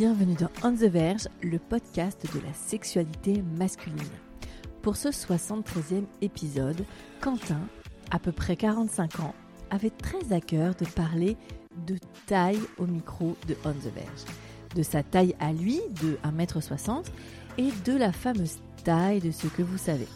Bienvenue dans On the Verge, le podcast de la sexualité masculine. Pour ce 73e épisode, Quentin, à peu près 45 ans, avait très à cœur de parler de taille au micro de On the Verge. De sa taille à lui, de 1m60, et de la fameuse taille de ce que vous savez.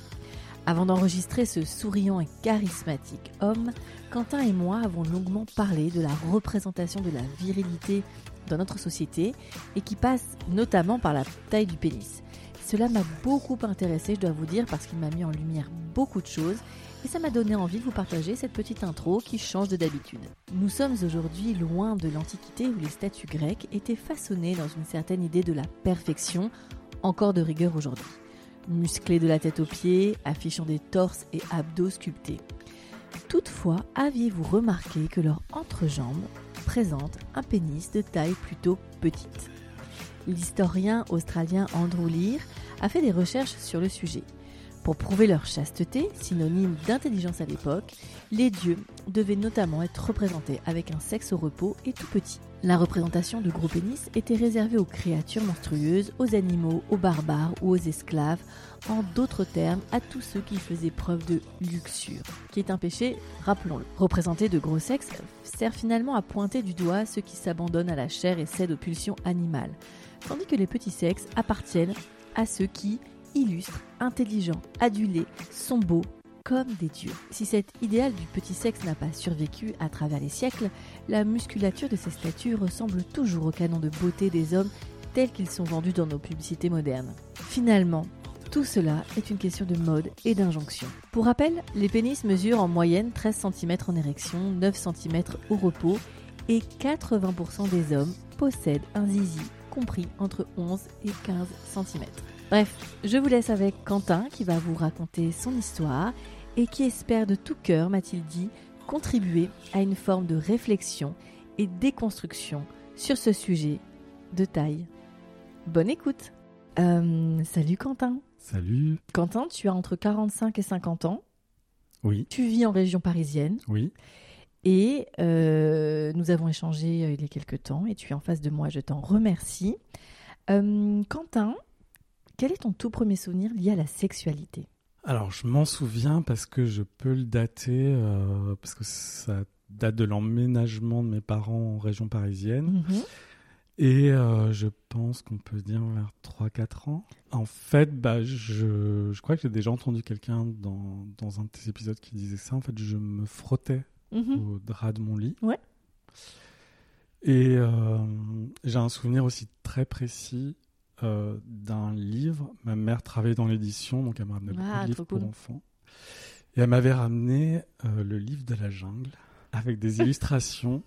Avant d'enregistrer ce souriant et charismatique homme, Quentin et moi avons longuement parlé de la représentation de la virilité dans notre société et qui passe notamment par la taille du pénis. Cela m'a beaucoup intéressé, je dois vous dire, parce qu'il m'a mis en lumière beaucoup de choses et ça m'a donné envie de vous partager cette petite intro qui change de d'habitude. Nous sommes aujourd'hui loin de l'Antiquité où les statues grecques étaient façonnées dans une certaine idée de la perfection, encore de rigueur aujourd'hui. Musclés de la tête aux pieds, affichant des torses et abdos sculptés. Toutefois, aviez-vous remarqué que leur entrejambe présente un pénis de taille plutôt petite L'historien australien Andrew Lear a fait des recherches sur le sujet. Pour prouver leur chasteté, synonyme d'intelligence à l'époque, les dieux devaient notamment être représentés avec un sexe au repos et tout petit. La représentation de gros pénis était réservée aux créatures monstrueuses, aux animaux, aux barbares ou aux esclaves, en d'autres termes à tous ceux qui faisaient preuve de luxure, qui est un péché, rappelons-le. Représenter de gros sexes sert finalement à pointer du doigt ceux qui s'abandonnent à la chair et cèdent aux pulsions animales, tandis que les petits sexes appartiennent à ceux qui, illustres, intelligents, adulés, sont beaux comme des dieux. Si cet idéal du petit sexe n'a pas survécu à travers les siècles, la musculature de ces statues ressemble toujours au canon de beauté des hommes tels qu'ils sont vendus dans nos publicités modernes. Finalement, tout cela est une question de mode et d'injonction. Pour rappel, les pénis mesurent en moyenne 13 cm en érection, 9 cm au repos et 80% des hommes possèdent un zizi compris entre 11 et 15 cm. Bref, je vous laisse avec Quentin qui va vous raconter son histoire et qui espère de tout cœur, m'a-t-il dit, contribuer à une forme de réflexion et déconstruction sur ce sujet de taille. Bonne écoute euh, Salut Quentin Salut Quentin, tu as entre 45 et 50 ans. Oui. Tu vis en région parisienne. Oui. Et euh, nous avons échangé euh, il y a quelques temps et tu es en face de moi, je t'en remercie. Quentin, quel est ton tout premier souvenir lié à la sexualité? Alors, je m'en souviens parce que je peux le dater, euh, parce que ça date de l'emménagement de mes parents en région parisienne. Mhm. Et euh, je pense qu'on peut dire vers 3-4 ans. En fait, bah, je, je crois que j'ai déjà entendu quelqu'un dans, dans un de tes épisodes qui disait ça. En fait, je me frottais Mhm. au drap de mon lit. Ouais. Et euh, j'ai un souvenir aussi très précis euh, d'un livre. Ma mère travaillait dans l'édition, donc elle m'a ramené beaucoup Ah, de livres pour enfants. Et elle m'avait ramené le livre de la jungle avec des illustrations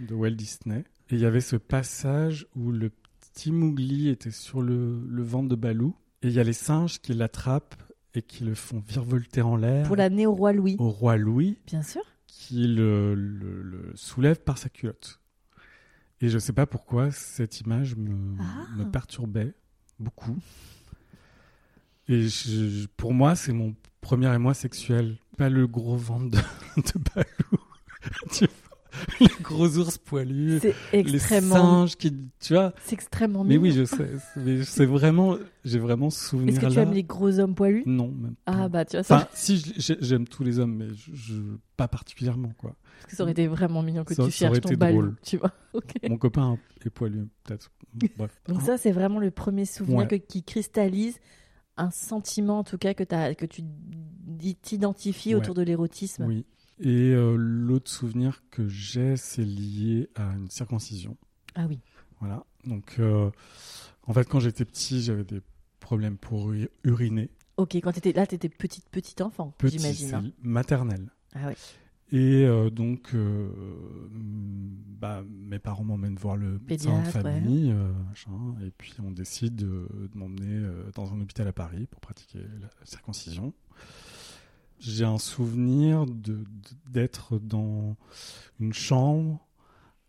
de Walt Disney. Et il y avait ce passage où le petit Mowgli était sur le, le ventre de Balou. Et il y a les singes qui l'attrapent et qui le font virevolter en l'air Pour l'amener au roi Louis. au roi Louis Bien sûr. qui le, le- le soulève par sa culotte. Et je sais pas pourquoi cette image me, Ah. me perturbait beaucoup. Et je- pour moi, c'est mon premier émoi sexuel. Pas le gros ventre de, de Balou. Les gros ours poilus. Les singes qui, tu vois. c'est extrêmement Mais mignon. oui, je sais. Mais c'est vraiment, j'ai vraiment souvenir Est-ce là. que tu aimes les gros hommes poilus? Non, même pas. Ah bah tu vois, ça, Enfin, si j'aime tous les hommes, mais je, je- pas particulièrement quoi. parce que ça aurait été vraiment mignon que Ça- tu cherches ton drôle. tu vois. Mon copain est poilu, peut-être. Donc ça, c'est vraiment le premier souvenir Ouais. que- qui cristallise un sentiment, en tout cas, que, tu t'identifies Ouais. autour de l'érotisme. Oui. Et euh, l'autre souvenir que j'ai, c'est lié à une circoncision. Ah oui. Voilà. Donc, euh, en fait, quand j'étais petit, j'avais des problèmes pour uri- uriner. Ok, quand t'étais là, t'étais petite, petite enfant, Petit, j'imagine. hein. maternelle. Ah oui. Et euh, donc, bah, mes parents m'emmènent voir le médecin de famille, machin, et puis on décide de, de m'emmener dans un hôpital à Paris pour pratiquer la circoncision. J'ai un souvenir d'être dans une chambre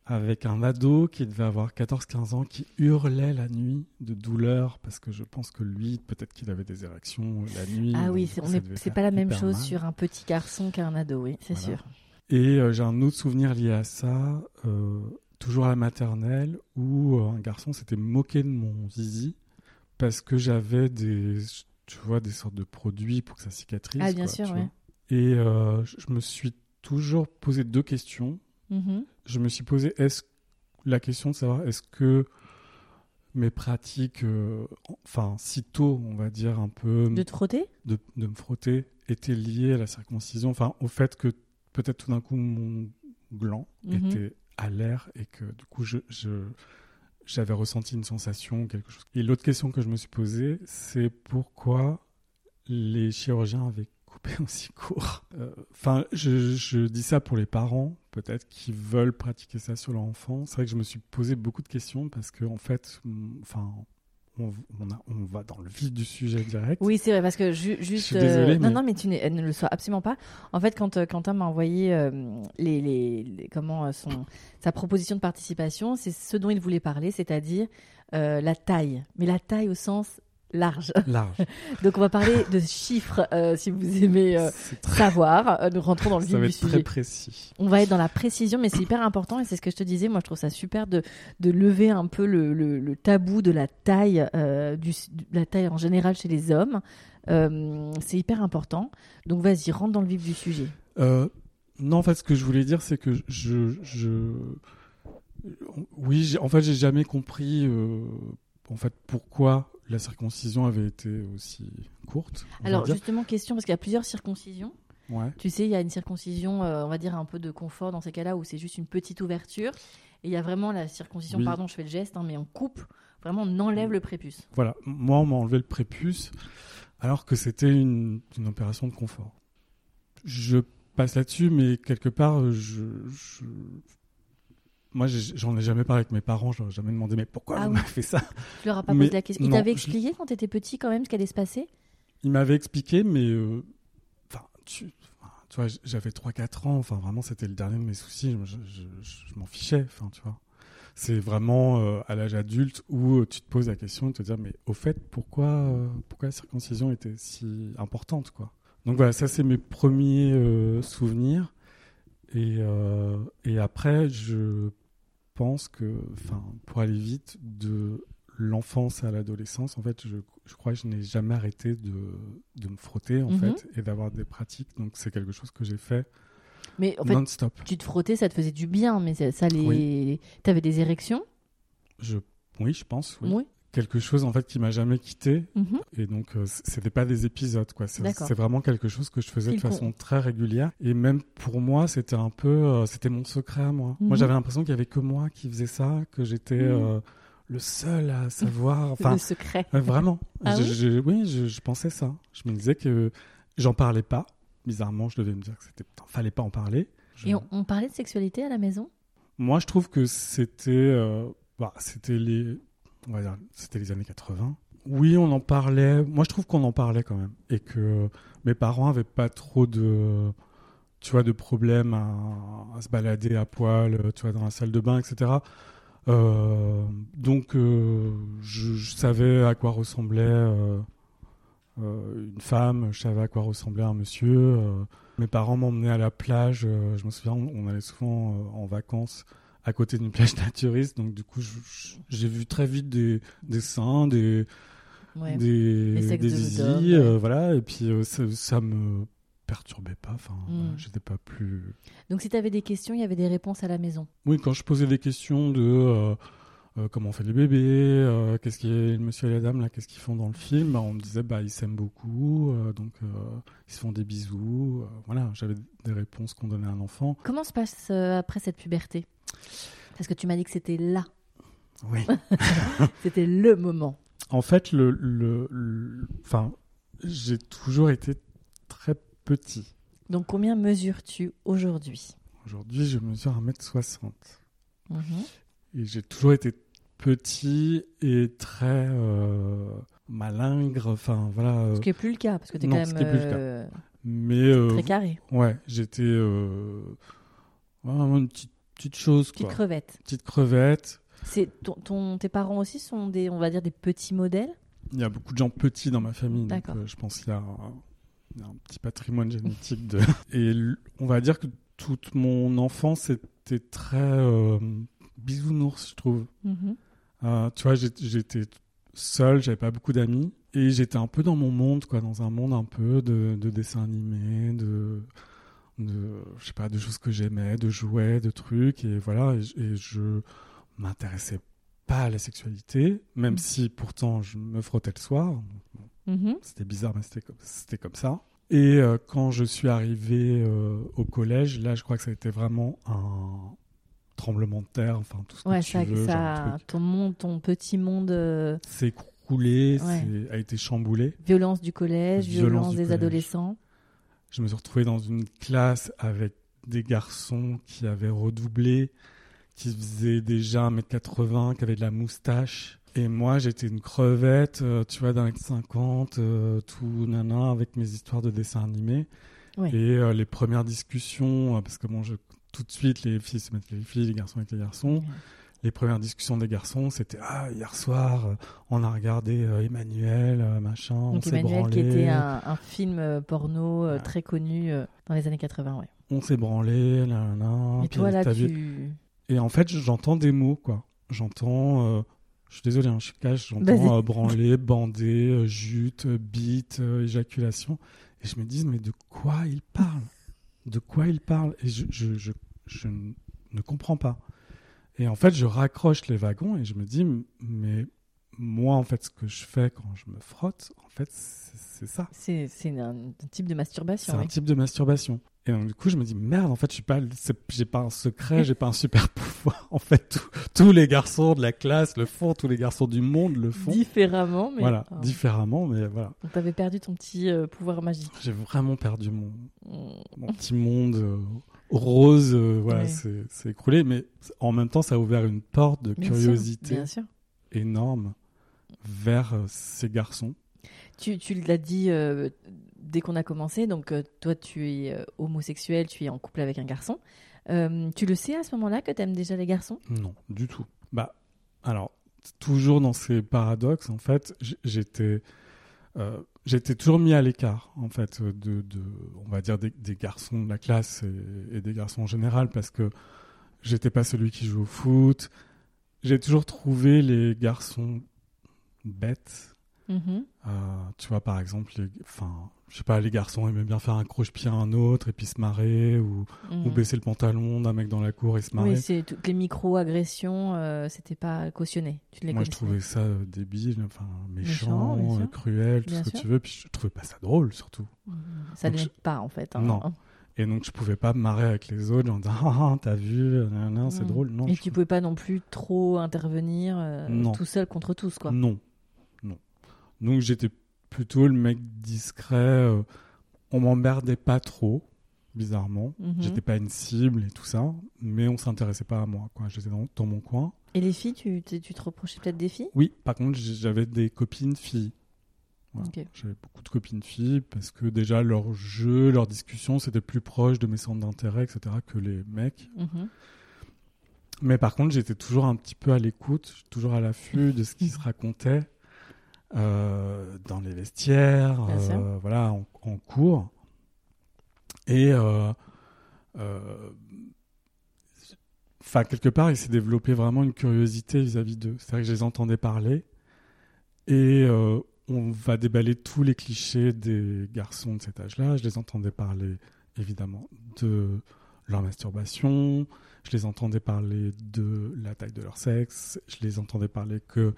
avec un ado qui devait avoir 14-15 ans qui hurlait la nuit de douleur parce que je pense que lui, peut-être qu'il avait des érections la nuit. Ah oui, c'est pas la même chose mal. sur un petit garçon qu'un ado, oui, c'est Voilà. sûr. Et euh, j'ai un autre souvenir lié à ça, euh, toujours à la maternelle, où euh, un garçon s'était moqué de mon zizi parce que j'avais des, tu vois, des sortes de produits pour que ça cicatrise. Ah, bien quoi, sûr, ouais. Et euh, je me suis toujours posé deux questions. Mhm. Je me suis posé est-ce la question de savoir est-ce que mes pratiques, euh, enfin, si tôt, on va dire un peu De te frotter? de, de me frotter était lié à la circoncision, enfin au fait que peut-être tout d'un coup mon gland Mhm. était à l'air et que du coup je, je- j'avais ressenti une sensation quelque chose. Et l'autre question que je me suis posée, c'est pourquoi les chirurgiens avaient coupé aussi court? Euh, Enfin, je, je dis ça pour les parents peut-être qui veulent pratiquer ça sur leur enfant. C'est vrai que je me suis posé beaucoup de questions parce que en fait, enfin. On, on a- on va dans le vif du sujet direct. Oui, c'est vrai, parce que ju- juste. suis désolé, non, mais- non, mais tu ne le sois absolument pas. En fait, quand euh, Quentin m'a envoyé euh, les, les, les- comment, euh, son, sa proposition de participation, c'est ce dont il voulait parler, c'est-à-dire euh, la taille. Mais la taille au sens large. Large. Donc, on va parler de chiffres, euh, si vous aimez euh, très- savoir. Euh, nous rentrons dans le vif ça va du être très sujet. précis. On va être dans la précision, mais c'est hyper important et c'est ce que je te disais. Moi, je trouve ça super de, de lever un peu le, le- le tabou de la taille, du, de la taille en général chez les hommes. C'est hyper important. Donc, vas-y, rentre dans le vif du sujet. Non, en fait, ce que je voulais dire, c'est que je, je, oui, en fait, j'ai jamais compris, en fait, pourquoi la circoncision avait été aussi courte. Alors, justement, question, parce qu'il y a plusieurs circoncisions. ouais. Tu sais, il y a une circoncision, euh, on va dire, un peu de confort dans ces cas-là où c'est juste une petite ouverture. Et il y a vraiment la circoncision, Oui. pardon, je fais le geste, hein, mais on coupe, vraiment, on enlève le prépuce. Voilà, moi, on m'a enlevé le prépuce, alors que c'était une, une opération de confort. Je passe là-dessus, mais quelque part, je, je- moi, j'en ai jamais parlé avec mes parents, je leur ai jamais demandé, mais pourquoi Ah vous oui. m'avez fait ça? Tu leur as pas Mais posé la question. Il non, t'avait je- expliqué quand tu étais petit, quand même, ce qui allait se passer? Il m'avait expliqué, mais euh, enfin, tu, enfin, tu vois, j'avais 3-4 ans, enfin vraiment c'était le dernier de mes soucis, je, je- je- je m'en fichais, enfin tu vois. C'est vraiment euh, à l'âge adulte où euh, tu te poses la question de te dire mais au fait pourquoi euh, pourquoi la circoncision était si importante quoi? Donc voilà, ça c'est mes premiers souvenirs et euh, et après je pense que enfin pour aller vite de l'enfance à l'adolescence, en fait, je, je crois que je n'ai jamais arrêté de, de me frotter, en Mhm. fait, et d'avoir des pratiques. Donc, c'est quelque chose que j'ai fait Mais en fait, tu te frottais, ça te faisait du bien, mais ça, ça les. Oui. T'avais des érections? Je, oui, je pense, oui. Oui. Quelque chose, en fait, qui m'a jamais quitté. Mhm. Et donc, euh, c'était pas des épisodes, quoi. C'est vraiment quelque chose que je faisais de façon très régulière. Et même pour moi, c'était un peu, euh, c'était mon secret à moi. Mhm. Moi, j'avais l'impression qu'il y avait que moi qui faisais ça, que j'étais Mhm. euh, le seul à savoir. Enfin, le secret. Ouais, vraiment. Ah Je- oui je- oui, je, je pensais ça. Je me disais que j'en parlais pas. Bizarrement, je devais me dire que c'était fallait pas en parler. Et on, on parlait de sexualité à la maison? Moi, je trouve que c'était, euh, bah, c'était les, c'était les années 80. Oui, on en parlait. Moi, je trouve qu'on en parlait quand même, et que mes parents avaient pas trop de, tu vois, de problèmes à, se balader à poil, tu vois, dans la salle de bain, etc. Euh, donc, euh, je, savais à quoi ressemblait euh, une femme, je savais à quoi ressemblait un monsieur. mes parents m'emmenaient à la plage. je me souviens, on, allait souvent en vacances à côté d'une plage naturiste. Donc, du coup, j'ai vu très vite des, des seins, des, Ouais. des, des zizi, euh, voilà. Et puis, euh, ça, ça me perturbait pas. Enfin, Mm. voilà, j'étais pas plus. Donc, si tu avais des questions, il y avait des réponses à la maison. Oui, quand je posais des questions de euh, comment on fait les bébés, euh, qu'est-ce qui est le monsieur et la dame là, qu'est-ce qu'ils font dans le film, bah, on me disait bah ils s'aiment beaucoup, euh, donc euh, ils se font des bisous. euh, voilà, j'avais des réponses qu'on donnait à un enfant. Comment se passe euh, après cette puberté? Parce que tu m'as dit que c'était là, Oui. c'était le moment. En fait, le, le, le- enfin, j'ai toujours été très petit. Donc combien mesures-tu aujourd'hui? Aujourd'hui, je mesure 1m60. Mhm. Et j'ai toujours été petit et très euh, malingre. Enfin, voilà. Ce qui n'est plus le cas, parce que tu es non, quand ce même qui est plus le cas. euh, mais euh, très carré. ouais, j'étais vraiment une petite, petite chose, Petite quoi. crevette. Petite crevette. C'est ton, ton- tes parents aussi sont des, on va dire, des petits modèles? Il y a beaucoup de gens petits dans ma famille, donc euh, je pense qu'il y a un, il y a un petit patrimoine génétique. De... Et on va dire que toute mon enfance était très euh, bisounours, je trouve. Mhm. Euh, tu vois, j'étais seul, j'avais pas beaucoup d'amis, et j'étais un peu dans mon monde, quoi, dans un monde un peu de, de dessins animés, de, de, je sais pas, de choses que j'aimais, de jouets, de trucs, et voilà, et, je- et je m'intéressais pas à la sexualité, même Mm. si pourtant je me frottais le soir. Mhm. C'était bizarre, mais c'était comme, comme ça. Et euh, quand je suis arrivé euh, au collège, là, je crois que ça a été vraiment un tremblement de terre, enfin tout ce que tu ça, veux, ça ton monde, ton petit monde, euh, s'est Ouais. s'est- a été chamboulé. violence du collège, Violence violence, du des collège. adolescents. Je me suis retrouvé dans une classe avec des garçons qui avaient redoublé, qui faisaient déjà 1m80, qui avaient de la moustache. Et moi, j'étais une crevette, euh, tu vois, d'un mètre 50, euh, tout nana, avec mes histoires de dessins animés. Ouais. Et euh, les premières discussions, euh, parce que bon, je, tout de suite, les filles se mettent avec les filles, les garçons avec les garçons. Les premières discussions des garçons, c'était Ah, hier soir, euh, on a regardé euh, Emmanuel, euh, machin, on Donc Emmanuel, qui était un, un film porno Ouais. très connu dans les années 80, ouais. On s'est branlé, là, là, là. Et puis toi là, tu... Et en fait, j'entends des mots, quoi. J'entends. je suis désolé, hein, je cache. J'entends euh, branler, bander, euh, jute, bite, euh, éjaculation. Et je me dis, mais de quoi il parle? De quoi il parle Et je, je, je, je ne comprends pas. Et en fait, je raccroche les wagons et je me dis, mais moi, en fait, ce que je fais quand je me frotte, en fait, c'est c'est ça. C'est c'est un, un type de C'est masturbation, un oui. type de masturbation. Et donc, du coup, je me dis, merde, en fait, je suis pas, c'est- j'ai pas un secret, j'ai pas un super pouvoir. En fait, tous- tous les garçons de la classe le font, tous les garçons du monde le font. Différemment, mais... Voilà, différemment, mais voilà. Donc t'avais perdu ton petit euh, pouvoir magique. J'ai vraiment perdu mon, Mm. mon petit monde euh, rose, euh, voilà, Ouais. c'est c'est écroulé. Mais en même temps, ça a ouvert une porte de Bien sûr, curiosité Bien sûr. énorme vers euh, ces garçons. Tu, tu l'as dit euh, dès qu'on a commencé, donc euh, toi tu es euh, homosexuel, tu es en couple avec un garçon. Tu le sais à ce moment-là que tu aimes déjà les garçons? Non, du tout. Bah, alors, toujours dans ces paradoxes, en fait, j'étais, j'étais toujours mis à l'écart, en fait, de, de on va dire, des, des garçons de la classe et, et des garçons en général, parce que j'étais pas celui qui joue au foot. J'ai toujours trouvé les garçons bêtes. Mhm. Euh, tu vois, par exemple, les, enfin, je sais pas, les garçons aimaient bien faire un croche-pied à un autre et puis se marrer, ou, ou Mhm. baisser le pantalon d'un mec dans la cour et se marrer. Oui, c'est toutes les micro-agressions, euh, c'était pas cautionné. Tu les Moi, je trouvais ça euh, débile, enfin Méchant, euh, cruel, tout Bien ce que sûr. tu veux. Puis je trouvais pas ça drôle, surtout. Mhm. Ça n'est je- pas en fait. hein. Non. Et donc, je pouvais pas me marrer avec les autres en disant Ah, ah, t'as vu, c'est Mhm. drôle. Non, Et je- tu pouvais pas non plus trop intervenir euh, Non. tout seul contre tous, quoi. non. Donc, j'étais plutôt le mec discret. euh, on m'emmerdait pas trop, bizarrement. Mhm. J'étais pas une cible et tout ça, mais on s'intéressait pas à moi. Quoi. J'étais dans, dans mon coin. Et les filles, tu, te reprochais peut-être des filles? Oui, par contre, j'avais des copines filles. Voilà. J'avais beaucoup de copines filles parce que déjà leur jeu, leur discussion, c'était plus proche de mes centres d'intérêt, etc., que les mecs. Mhm. Mais par contre, j'étais toujours un petit peu à l'écoute, toujours à l'affût de ce qui se racontait euh, dans les vestiaires, euh, voilà, en, en cours. Et euh, enfin, quelque part, il s'est développé vraiment une curiosité vis-à-vis d'eux. C'est-à-dire que je les entendais parler et on va déballer tous les clichés des garçons de cet âge-là. Je les entendais parler, évidemment, de leur masturbation. Je les entendais parler de la taille de leur sexe. Je les entendais parler que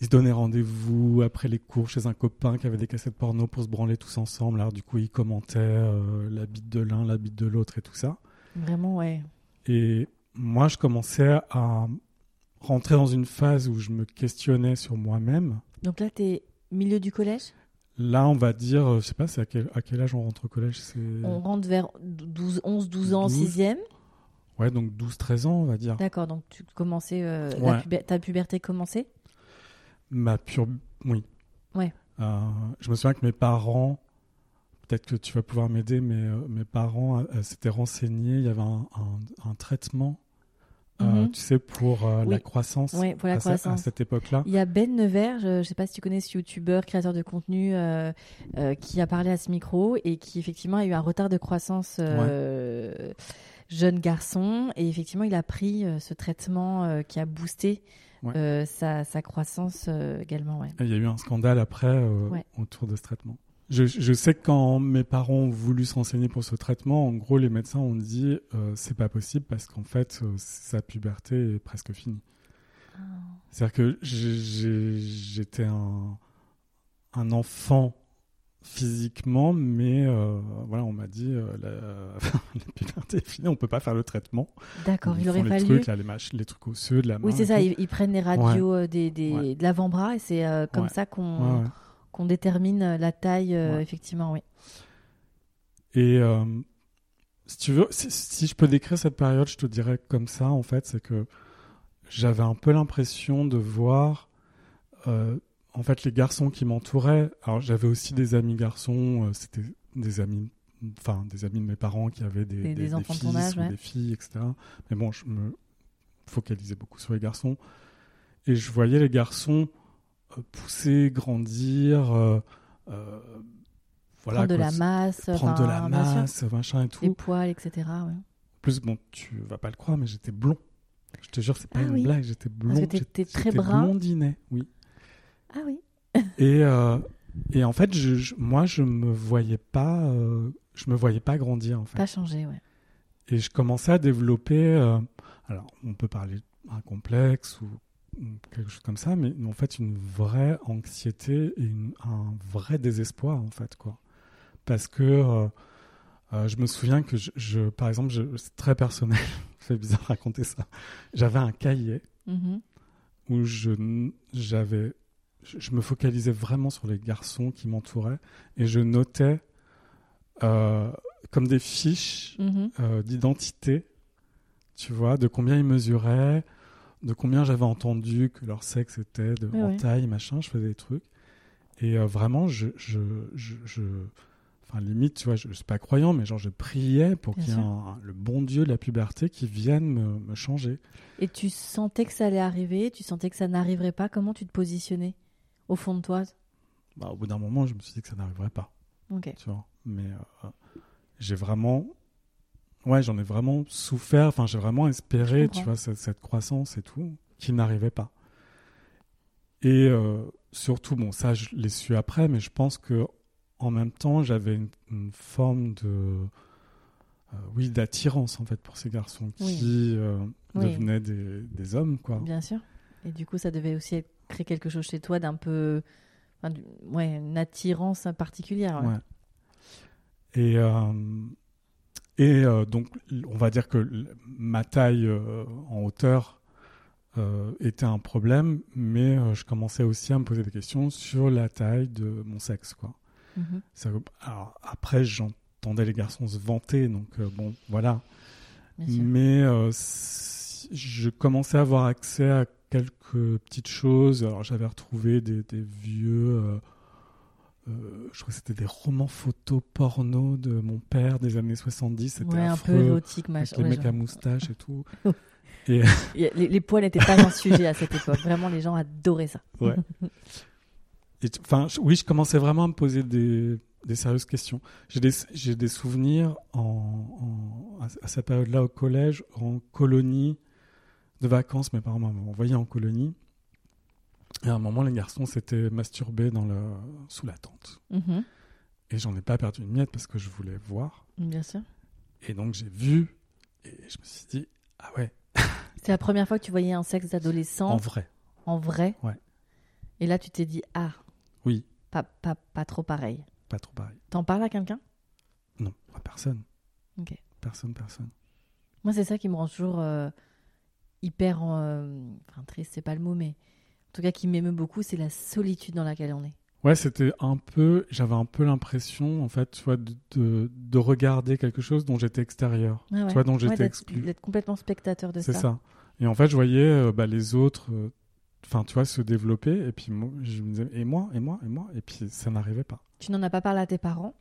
ils se donnaient rendez-vous après les cours chez un copain qui avait des cassettes porno pour se branler tous ensemble. Alors du coup, ils commentaient euh, la bite de l'un, la bite de l'autre et tout ça. Vraiment, ouais. Et moi, je commençais à rentrer dans une phase où je me questionnais sur moi-même. Donc là, t'es milieu du collège? Là, on va dire, euh, je sais pas, c'est à quel, à quel âge on rentre au collège? On rentre vers 12, 11, 12 ans, 12. 6e. Ouais, donc 12-13 ans, on va dire. D'accord, donc tu commençais, euh, la Ouais. puber- ta puberté commençait? Ma pure. Oui. Ouais. Euh, je me souviens que mes parents, peut-être que tu vas pouvoir m'aider, mais euh, mes parents euh, s'étaient renseignés. Il y avait un, un- un traitement, Mhm. tu sais, pour Oui. la croissance. Oui, pour la à, ce- à croissance. cette époque-là. Il y a Ben Nevers, je ne sais pas si tu connais ce youtubeur, créateur de contenu, qui a parlé à ce micro et qui effectivement a eu un retard de croissance jeune garçon. Et effectivement, il a pris ce traitement qui a boosté Ouais. euh, sa, sa croissance euh, également. Ouais. Il y a eu un scandale après euh, Ouais. autour de ce traitement. Je, je sais que quand mes parents ont voulu se renseigner pour ce traitement, en gros, les médecins ont dit c'est pas possible parce qu'en fait, sa puberté est presque finie. C'est-à-dire que j'étais un, un enfant physiquement, mais euh, voilà, on m'a dit euh, la, la puberté est finie, on peut pas faire le traitement. D'accord, il aurait les fallu. trucs, là, les, les trucs osseux de la main. oui, c'est ça, ils, ils prennent les radios euh, des, des- Ouais. de l'avant-bras et c'est euh, comme Ouais. ça qu'on qu'on détermine la taille, effectivement, oui. Et si tu veux, si, si je peux décrire cette période, je te dirais comme ça, en fait, c'est que j'avais un peu l'impression de voir, en fait, les garçons qui m'entouraient. Alors, j'avais aussi des amis garçons, euh, c'était des amis, enfin, des amis de mes parents qui avaient des, Des- des enfants de fils âge, ou ouais. des filles, etc. Mais bon, je me focalisais beaucoup sur les garçons. Et je voyais les garçons euh, pousser, grandir, euh, euh, voilà, prendre de la masse, prendre de la masse, machin et tout. les poils, etc. ouais. En plus, bon, tu vas pas le croire, mais j'étais blond. Je te jure, c'est pas Ah une oui. blague, j'étais blond. que t'étais j'étais- très brun. blondinet, oui. Ah oui. Et, euh, et en fait, je, je- moi, je me voyais pas, euh, je me voyais pas grandir, en fait. Pas changé, ouais. Et je commençais à développer, euh, alors, on peut parler d'un complexe ou, quelque chose comme ça, mais en fait, une vraie anxiété et une- un vrai désespoir, en fait, quoi. Parce que je me souviens que, je, je- par exemple, c'est très personnel, c'est bizarre de raconter ça. J'avais un cahier Mhm. où je, j'avais, je, je me focalisais vraiment sur les garçons qui m'entouraient et je notais euh, comme des fiches Mhm. euh, d'identité, tu vois, de combien ils mesuraient, de combien j'avais entendu que leur sexe était, de, Ouais, en ouais. taille, machin, je faisais des trucs. Et euh, vraiment, je, je, je, je- enfin limite, tu vois, je, je suis pas croyant, mais genre je priais pour qu'il y ait un- le bon Dieu de la puberté qui vienne me, me changer. Et tu sentais que ça allait arriver, tu sentais que ça n'arriverait pas. Comment tu te positionnais? Au fond de toi Bah, au bout d'un moment, je me suis dit que ça n'arriverait pas. Tu vois. Mais euh, j'ai vraiment, ouais, j'en ai vraiment souffert. Enfin, j'ai vraiment espéré, tu vois, cette, cette croissance et tout, qui n'arrivait pas. Et euh, surtout, bon, ça, je l'ai su après, mais je pense que en même temps, j'avais une, une forme de, euh, oui, d'attirance en fait pour ces garçons Oui. qui Oui. devenaient des, des hommes, quoi. Bien sûr. Et du coup, ça devait aussi être- créer quelque chose chez toi d'un peu. enfin, du- ouais, une attirance particulière. ouais. Et, euh, et euh, donc, on va dire que ma taille euh, en hauteur euh, était un problème, mais je commençais aussi à me poser des questions sur la taille de mon sexe. Quoi. Mhm. Ça- alors, après, j'entendais les garçons se vanter, donc bon, voilà. Mais je commençais à avoir accès à quelques petites choses. Alors j'avais retrouvé des, des vieux, euh, euh, je crois que c'était des romans photos porno de mon père des années 70. C'était Ouais, un peu érotique, machin. les ouais, mecs à moustache et tout. Les, les poils n'étaient pas un sujet à cette époque. Vraiment, les gens adoraient ça. Ouais. Enfin, oui, je commençais vraiment à me poser des, des sérieuses questions. J'ai des, j'ai des souvenirs en, à cette période-là au collège, en colonie de vacances. Mes parents m'ont envoyé en colonie. Et à un moment, les garçons s'étaient masturbés dans le, sous la tente. Mhm. Et j'en ai pas perdu une miette parce que je voulais voir. Bien sûr. Et donc, j'ai vu et je me suis dit, ah ouais, C'est la première fois que tu voyais un sexe d'adolescent en en, vrai. vrai. Ouais. Et là, tu t'es dit, ah, Oui, pas, pas, pas trop pareil. pas trop pareil. T'en parles à quelqu'un? Non, à personne. Ok. Personne, personne. Moi, c'est ça qui me rend toujours euh, hyper. euh, enfin, triste, c'est pas le mot, mais en tout cas, qui m'émeut beaucoup, c'est la solitude dans laquelle on est. Ouais, c'était un peu, j'avais un peu l'impression, en fait, tu vois, de, de, de regarder quelque chose dont j'étais extérieur, Ah ouais. tu vois, dont Ouais, j'étais d'être- exclu. D'être complètement spectateur de C'est ça. ça. Et en fait, je voyais euh, bah, les autres, euh, enfin, tu vois, se développer, et puis moi, je me disais, et moi, et moi, et moi, et puis ça n'arrivait pas. Tu n'en as pas parlé à tes parents?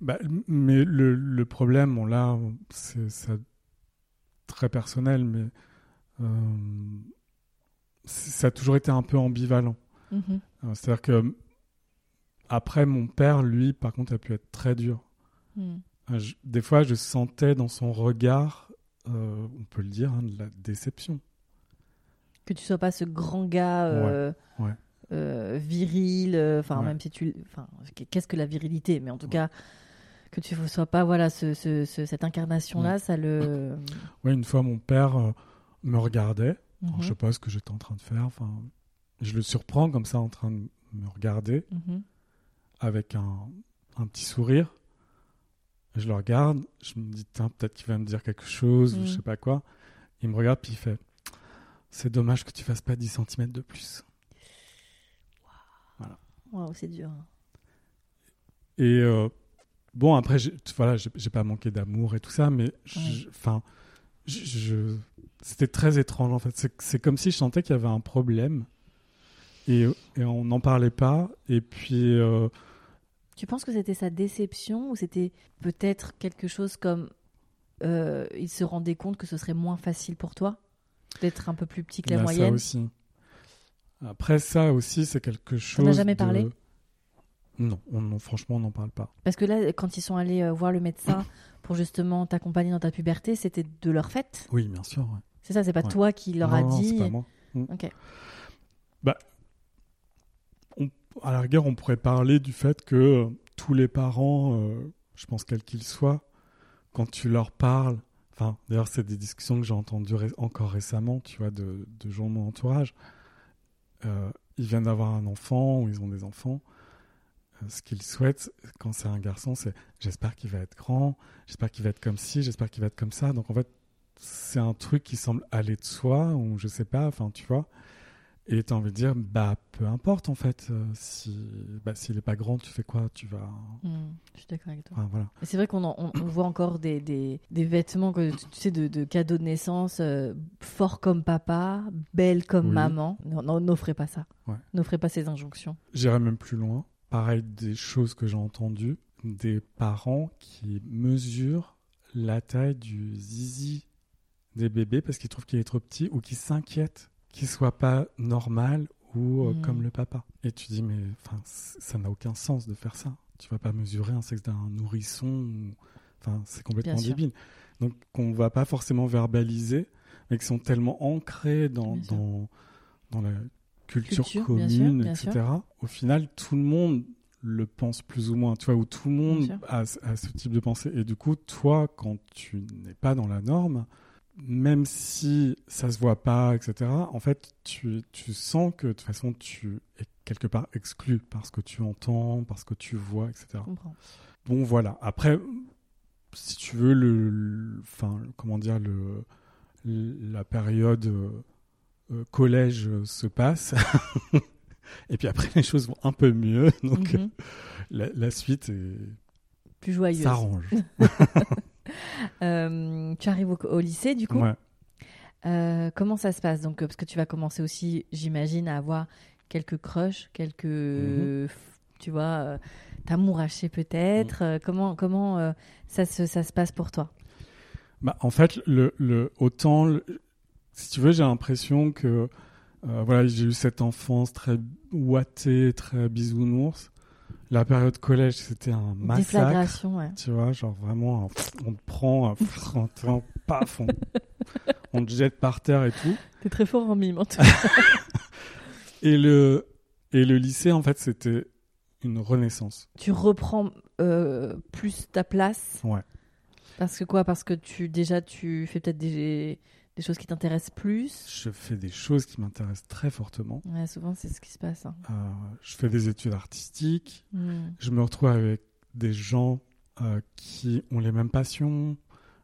Bah, mais le, le problème, bon, là, c'est ça, très personnel, mais ça a toujours été un peu ambivalent. Mhm. Euh, C'est-à-dire que après, mon père, lui, par contre, a pu être très dur. Mm. Euh, je- des fois, je sentais dans son regard, euh, on peut le dire, hein, de la déception. Que tu sois pas ce grand gars euh, Ouais, ouais. euh, viril, euh, enfin Ouais. même si tu, enfin qu'est-ce que la virilité, mais en tout cas que tu ne sois pas voilà ce, ce- ce- cette incarnation là, ça le. Ouais, une fois, mon père euh, me regardait. Mhm. je sais pas ce que j'étais en train de faire. Enfin, je le surprends comme ça en train de me regarder Mhm. avec un, un petit sourire. Je le regarde, je me dis, peut-être qu'il va me dire quelque chose ou Mm. je sais pas quoi. Il me regarde puis il fait C'est dommage que tu fasses pas 10 cm de plus. Waouh, c'est dur. Et euh, bon, après, voilà, j'ai pas manqué d'amour et tout ça, mais enfin, je, je- c'était très étrange en fait. C'est- comme si je sentais qu'il y avait un problème et, et on n'en parlait pas. Et puis, euh, Tu penses que c'était sa déception ou c'était peut-être quelque chose comme euh, il se rendait compte que ce serait moins facile pour toi? D'être un peu plus petit que la a ça moyenne? aussi. Après, ça aussi, c'est quelque chose. as jamais de- parlé? Non, on, non, franchement, on n'en parle pas. Parce que là, quand ils sont allés euh, voir le médecin pour justement t'accompagner dans ta puberté, c'était de leur fait. Oui, bien sûr. ouais. C'est ça, c'est pas Ouais. toi qui leur non, a non, dit. c'est pas moi. Ok. à la rigueur, on pourrait parler du fait que euh, tous les parents, euh, je pense quels qu'ils soient, quand tu leur parles, enfin, d'ailleurs, c'est des discussions que j'ai entendues ré- encore récemment, tu vois, de, de gens de mon entourage. Ils viennent d'avoir un enfant ou ils ont des enfants. Ce qu'ils souhaitent, quand c'est un garçon, c'est j'espère qu'il va être grand, j'espère qu'il va être comme ci, j'espère qu'il va être comme ça. Donc en fait, c'est un truc qui semble aller de soi, ou je sais pas, enfin, tu vois. Et tu as envie de dire, bah, peu importe en fait, euh, si, bah, s'il est pas grand, tu fais quoi? Tu vas. Hmm, je suis d'accord avec toi. Enfin, voilà. C'est vrai qu'on en- on, on voit encore des, des, des vêtements que tu sais de, de cadeaux de naissance euh, fort comme papa, belle comme Oui. maman. Non, non, n'offrez pas ça. Ouais. N'offrez pas ces injonctions. J'irai même plus loin. Pareil, des choses que j'ai entendues, des parents qui mesurent la taille du zizi des bébés parce qu'ils trouvent qu'il est trop petit ou qui s'inquiètent qu'il soit pas normal ou euh, Mm. comme le papa. Et tu dis, mais ça n'a aucun sens de faire ça. Tu vas pas mesurer un sexe d'un nourrisson. ou- Enfin, c'est complètement débile. Donc, qu'on va pas forcément verbaliser, mais qui sont tellement ancrés dans, dans, dans la culture, Culture, bien sûr, commune, bien etc. sûr. Au final, tout le monde le pense plus ou moins, tu vois, où tout le monde a, a ce type de pensée. Et du coup, toi, quand tu n'es pas dans la norme, même si ça se voit pas, etc., en fait, tu, tu sens que de toute façon, tu es quelque part exclu par ce que tu entends, par ce que tu vois, etc. Bon, voilà. Après, si tu veux, le, le- enfin, comment dire, le, la période euh, euh, collège euh, se passe. Et puis après, les choses vont un peu mieux. Donc, Mhm. la, la suite est- Plus joyeuse. s'arrange. Euh, tu arrives au, au lycée, du coup. Ouais. Euh, comment ça se passe Donc, euh, parce que tu vas commencer aussi, j'imagine, à avoir quelques crushs, quelques, Mhm. tu vois, euh, t'amouracher peut-être. Euh, comment comment euh, ça se ça se passe pour toi? Bah, en fait, le, le, autant, si tu veux, j'ai l'impression que euh, voilà, j'ai eu cette enfance très ouatée, très bisounours. La période collège, c'était un massacre. Déflagration, ouais. Tu vois, genre vraiment, on te prend, un- on te prend, paf, on, on te jette par terre et tout. T'es très fort en mime, en tout cas. Et le, et le lycée, en fait, c'était une renaissance. tu reprends euh, plus ta place. Ouais. Parce que quoi? Parce que tu déjà tu fais peut-être des, des choses qui t'intéressent plus. Je fais des choses qui m'intéressent très fortement. Ouais, souvent c'est ce qui se passe. hein. Euh, je fais des études artistiques. Hmm. Je me retrouve avec des gens euh, qui ont les mêmes passions.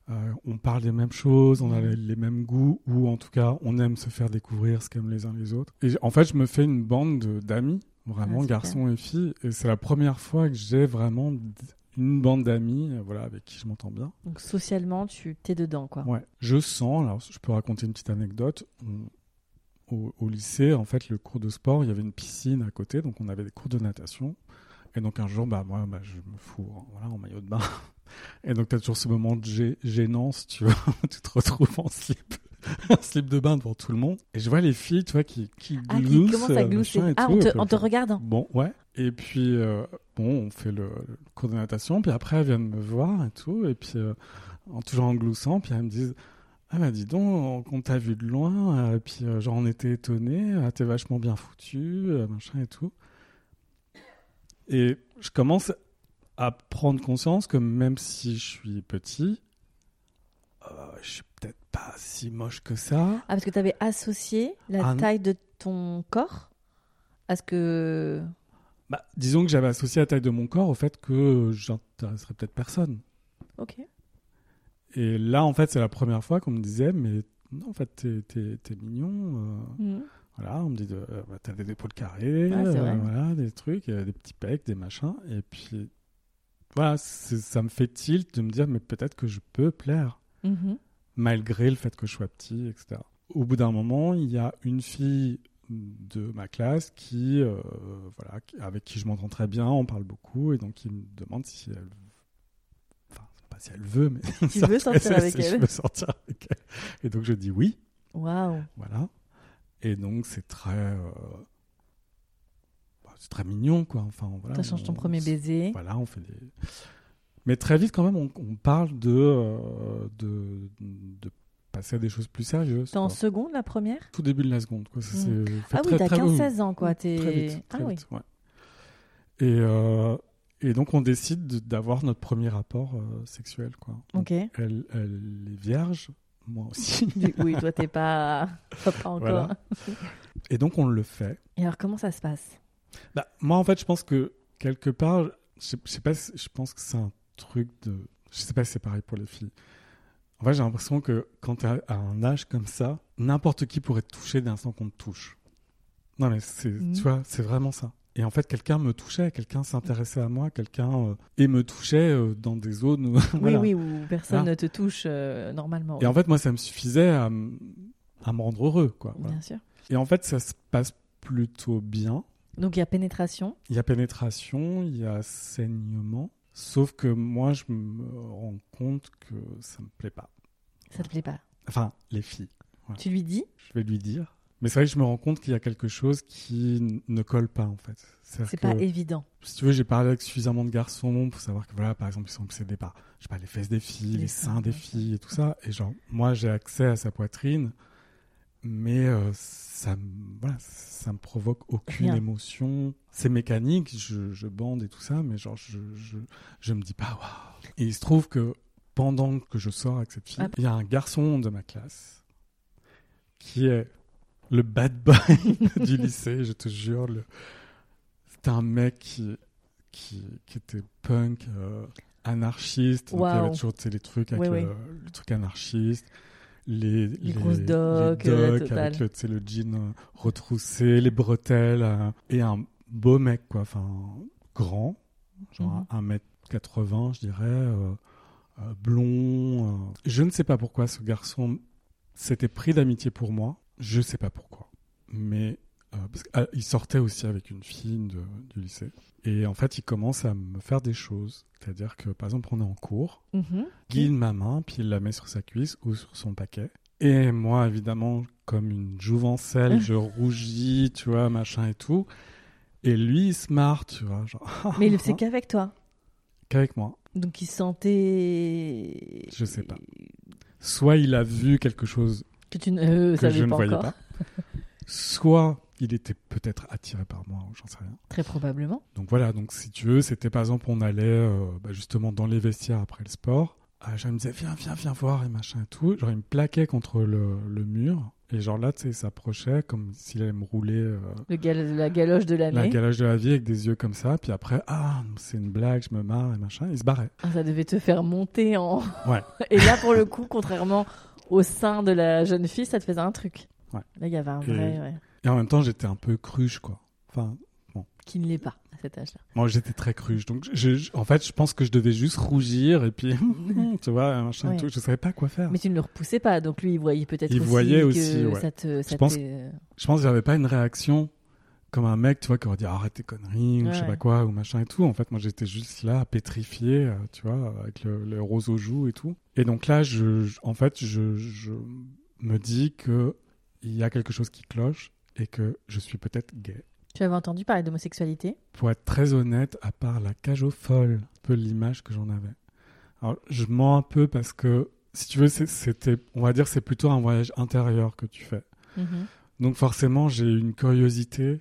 euh, on parle des mêmes choses, on a Mhm. les, les mêmes goûts, ou en tout cas, on aime se faire découvrir ce qu'aiment les uns les autres. Et en fait, je me fais une bande de- d'amis, Vraiment, Ah, garçons et filles. Et c'est la première fois que j'ai vraiment une bande d'amis euh, voilà, avec qui je m'entends bien. Donc socialement, tu t'es dedans, quoi. Ouais. Je sens, alors je peux raconter une petite anecdote. On- au, au lycée, en fait, le cours de sport, il y avait une piscine à côté, donc on avait des cours de natation. Et donc un jour, bah, moi, bah, je me fous en- voilà, en maillot de bain. Et donc tu as toujours ce moment de gê- gênance, tu vois, tu te retrouves en slip, en slip de bain devant tout le monde. Et je vois les filles, tu vois, qui, qui Ah, qui gloussent, commence à euh, glousser. Ah, tout. Et te, regardant. Bon, ouais. Et puis, euh, bon, on fait le, le cours de natation, puis après, elles viennent me voir et tout, et puis, euh, en, toujours en gloussant, puis elles me disent Ah, bah dis donc, on t'a vu de loin, euh, et puis, genre, on était étonnés, ah, t'es vachement bien foutu, machin et tout. Et je commence à prendre conscience que même si je suis petit, je suis peut-être pas si moche que ça. Ah, parce que tu avais associé la Ah, taille de ton corps à ce que. Bah, disons que j'avais associé la taille de mon corps au fait que j'intéresserais peut-être personne. Ok. Et là, en fait, c'est la première fois qu'on me disait, mais non, en fait, t'es, t'es- t'es mignon. euh, Mhm. voilà, on me dit, de, euh, bah, t'as des épaules carrées, Ouais, euh, voilà, des trucs, euh, des petits pecs, des machins. Et puis, voilà, ça me fait tilt de me dire, mais peut-être que je peux plaire, Mhm. Malgré le fait que je sois petit, etc. Au bout d'un moment, il y a une fille de ma classe qui, euh, voilà, avec qui je m'entends très bien, on parle beaucoup, et donc qui me demande si elle, enfin, pas si elle veut, mais Tu veux sortir avec si Je elle veux sortir avec elle. Et donc je dis oui, Waouh. voilà. Et donc c'est très, euh, bah, c'est très mignon, quoi. Enfin, voilà. Ça change ton on- premier baiser. Voilà, on fait des. Mais très vite, quand même, on, on parle de, euh, de, de passer à des choses plus sérieuses. T'es en quoi. seconde, la première? Tout début de la seconde, quoi. Ça, Mm. fait Ah oui, t'as très- 15-16 ans, quoi. Très vite, ah oui. ouais. Et, euh, et donc, on décide de- d'avoir notre premier rapport euh, sexuel, quoi. Donc, Ok. elle, elle est vierge, moi aussi. Du- Oui, toi, t'es pas... pas encore. Voilà. Et donc, on le fait. Et alors, comment ça se passe? Bah, moi, en fait, je pense que quelque part, je sais, je sais pas, je pense que c'est un truc de. Je sais pas si c'est pareil pour les filles. En fait, j'ai l'impression que quand tu à un âge comme ça, n'importe qui pourrait te toucher dès l'instant qu'on te touche. Non, mais c'est, Mhm. tu vois, c'est vraiment ça. Et en fait, quelqu'un me touchait, quelqu'un s'intéressait à moi, quelqu'un euh, et me touchait euh, dans des zones où. voilà. Oui, oui, où personne ne te touche euh, normalement. Et en fait, moi, ça me suffisait à, me rendre heureux, quoi. voilà. Bien sûr. Et en fait, ça se passe plutôt bien. Donc, il y a pénétration. Il y a pénétration, il y a saignement. Sauf que moi, je me rends compte que ça me plaît pas. Ça te plaît pas. Enfin, les filles. Tu lui dis? Je vais lui dire. Mais c'est vrai que je me rends compte qu'il y a quelque chose qui ne colle pas, en fait. C'est pas évident. si tu veux, j'ai parlé avec suffisamment de garçons pour savoir que, voilà, par exemple, ils sont obsédés par, je sais pas, les fesses des filles, Les les, seins, seins des filles et tout ça. Et genre, moi, j'ai accès à sa poitrine, mais euh, ça, me- voilà, ça me provoque aucune Rien. émotion. C'est mécanique, je, je bande et tout ça, mais genre, je, je, je me dis pas, waouh. Et il se trouve que pendant que je sors avec cette fille, Ah. il y a un garçon de ma classe qui est le bad boy du lycée, je te jure. Le... C'était un mec qui, qui, qui était punk, euh, anarchiste. Donc il y avait toujours les trucs avec le truc anarchiste. Les, les, grosses les docks, euh, docks avec le, le jean euh, retroussé, les bretelles. euh, et un beau mec, quoi. Enfin, grand, genre Mhm. 1m80, je dirais. euh, euh, blond. Je ne sais pas pourquoi ce garçon s'était pris d'amitié pour moi. Je sais pas pourquoi. Mais parce que, ah, sortait aussi avec une fille de- du lycée. Et en fait, il commence à me faire des choses. C'est-à-dire que, par exemple, on est en cours, Mhm. guide ma main, puis il la met sur sa cuisse ou sur son paquet. Et moi, évidemment, comme une jouvencelle, je rougis, tu vois, machin et tout. Et lui, il se marre, tu vois, genre, Mais il le faisait qu'avec toi? qu'avec moi. Donc, il sentait. Je sais pas. Soit il a vu quelque chose Que tu ne euh, que je ne voyais encore. pas, soit il était peut-être attiré par moi, j'en sais rien. Très probablement. Donc voilà, donc si tu veux, c'était par exemple, on allait euh, bah, justement dans les vestiaires après le sport. Ah, je me disais, viens, viens, viens voir et machin et tout. Genre, il me plaquait contre le, le mur. Et genre là, tu sais, il s'approchait comme s'il allait me rouler euh, Le gal- la galoche de la l'année. galage de la vie avec des yeux comme ça. Puis après, ah, c'est une blague, je me marre et machin. Il se barrait. Ah, ça devait te faire monter en. Ouais. Et là, pour le coup, contrairement au sein de la jeune fille, ça te faisait un truc. Ouais. Là, il y avait un Et- vrai. ouais. Et en même temps, j'étais un peu cruche, quoi. Enfin, franchement. Qui ne l'est pas à cet âge-là. Moi, j'étais très cruche. Donc, je, je- en fait, je pense que je devais juste rougir et puis, tu vois, machin et Ouais. tout. Je savais pas quoi faire. Mais tu ne le repoussais pas, donc lui, il voyait peut-être Il aussi voyait que aussi, ouais. ça te... Ça pense- Je pense que j'avais pas une réaction comme un mec, tu vois, qui aurait dit arrête tes conneries ou je sais pas quoi ou machin et tout. En fait, moi, j'étais juste là, pétrifié, euh, tu vois, avec le, le rose aux joues et tout. Et donc là, je, je- en fait, je, je me dis que il y a quelque chose qui cloche et que je suis peut-être gay. Tu avais entendu parler d'homosexualité? Pour être très honnête, à part la cage aux folles, un peu l'image que j'en avais. Alors, je mens un peu parce que, si tu veux, c'était, on va dire, c'est plutôt un voyage intérieur que tu fais. Mhm. Donc forcément, j'ai une curiosité.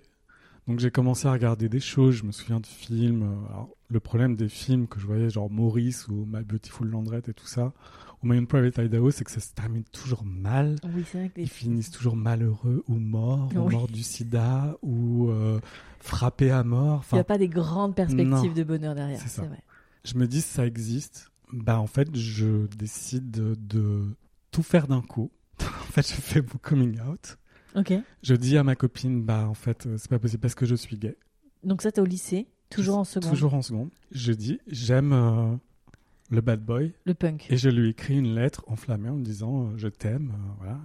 Donc j'ai commencé à regarder des choses. Je me souviens de films. euh, Alors, le problème des films que je voyais, genre Maurice ou My Beautiful Landrette et tout ça, ou My Own Private Idaho, c'est que ça se termine toujours mal. Oui, c'est vrai que Ils finissent toujours malheureux ou morts, ou morts du sida, ou euh, frappés à mort. Il n'y a pas des grandes perspectives non. de bonheur derrière. C'est ça. Vrai. je me dis ça existe. Bah en fait, je décide de, de tout faire d'un coup. en fait, je fais mon coming out. Ok. Je dis à ma copine, bah en fait, euh, c'est pas possible parce que je suis gay. Donc ça, t'es au lycée, toujours en seconde. Toujours en seconde. Je dis, j'aime euh, le bad boy. Le punk. Et je lui écris une lettre enflammée en me disant, euh, je t'aime. euh, voilà.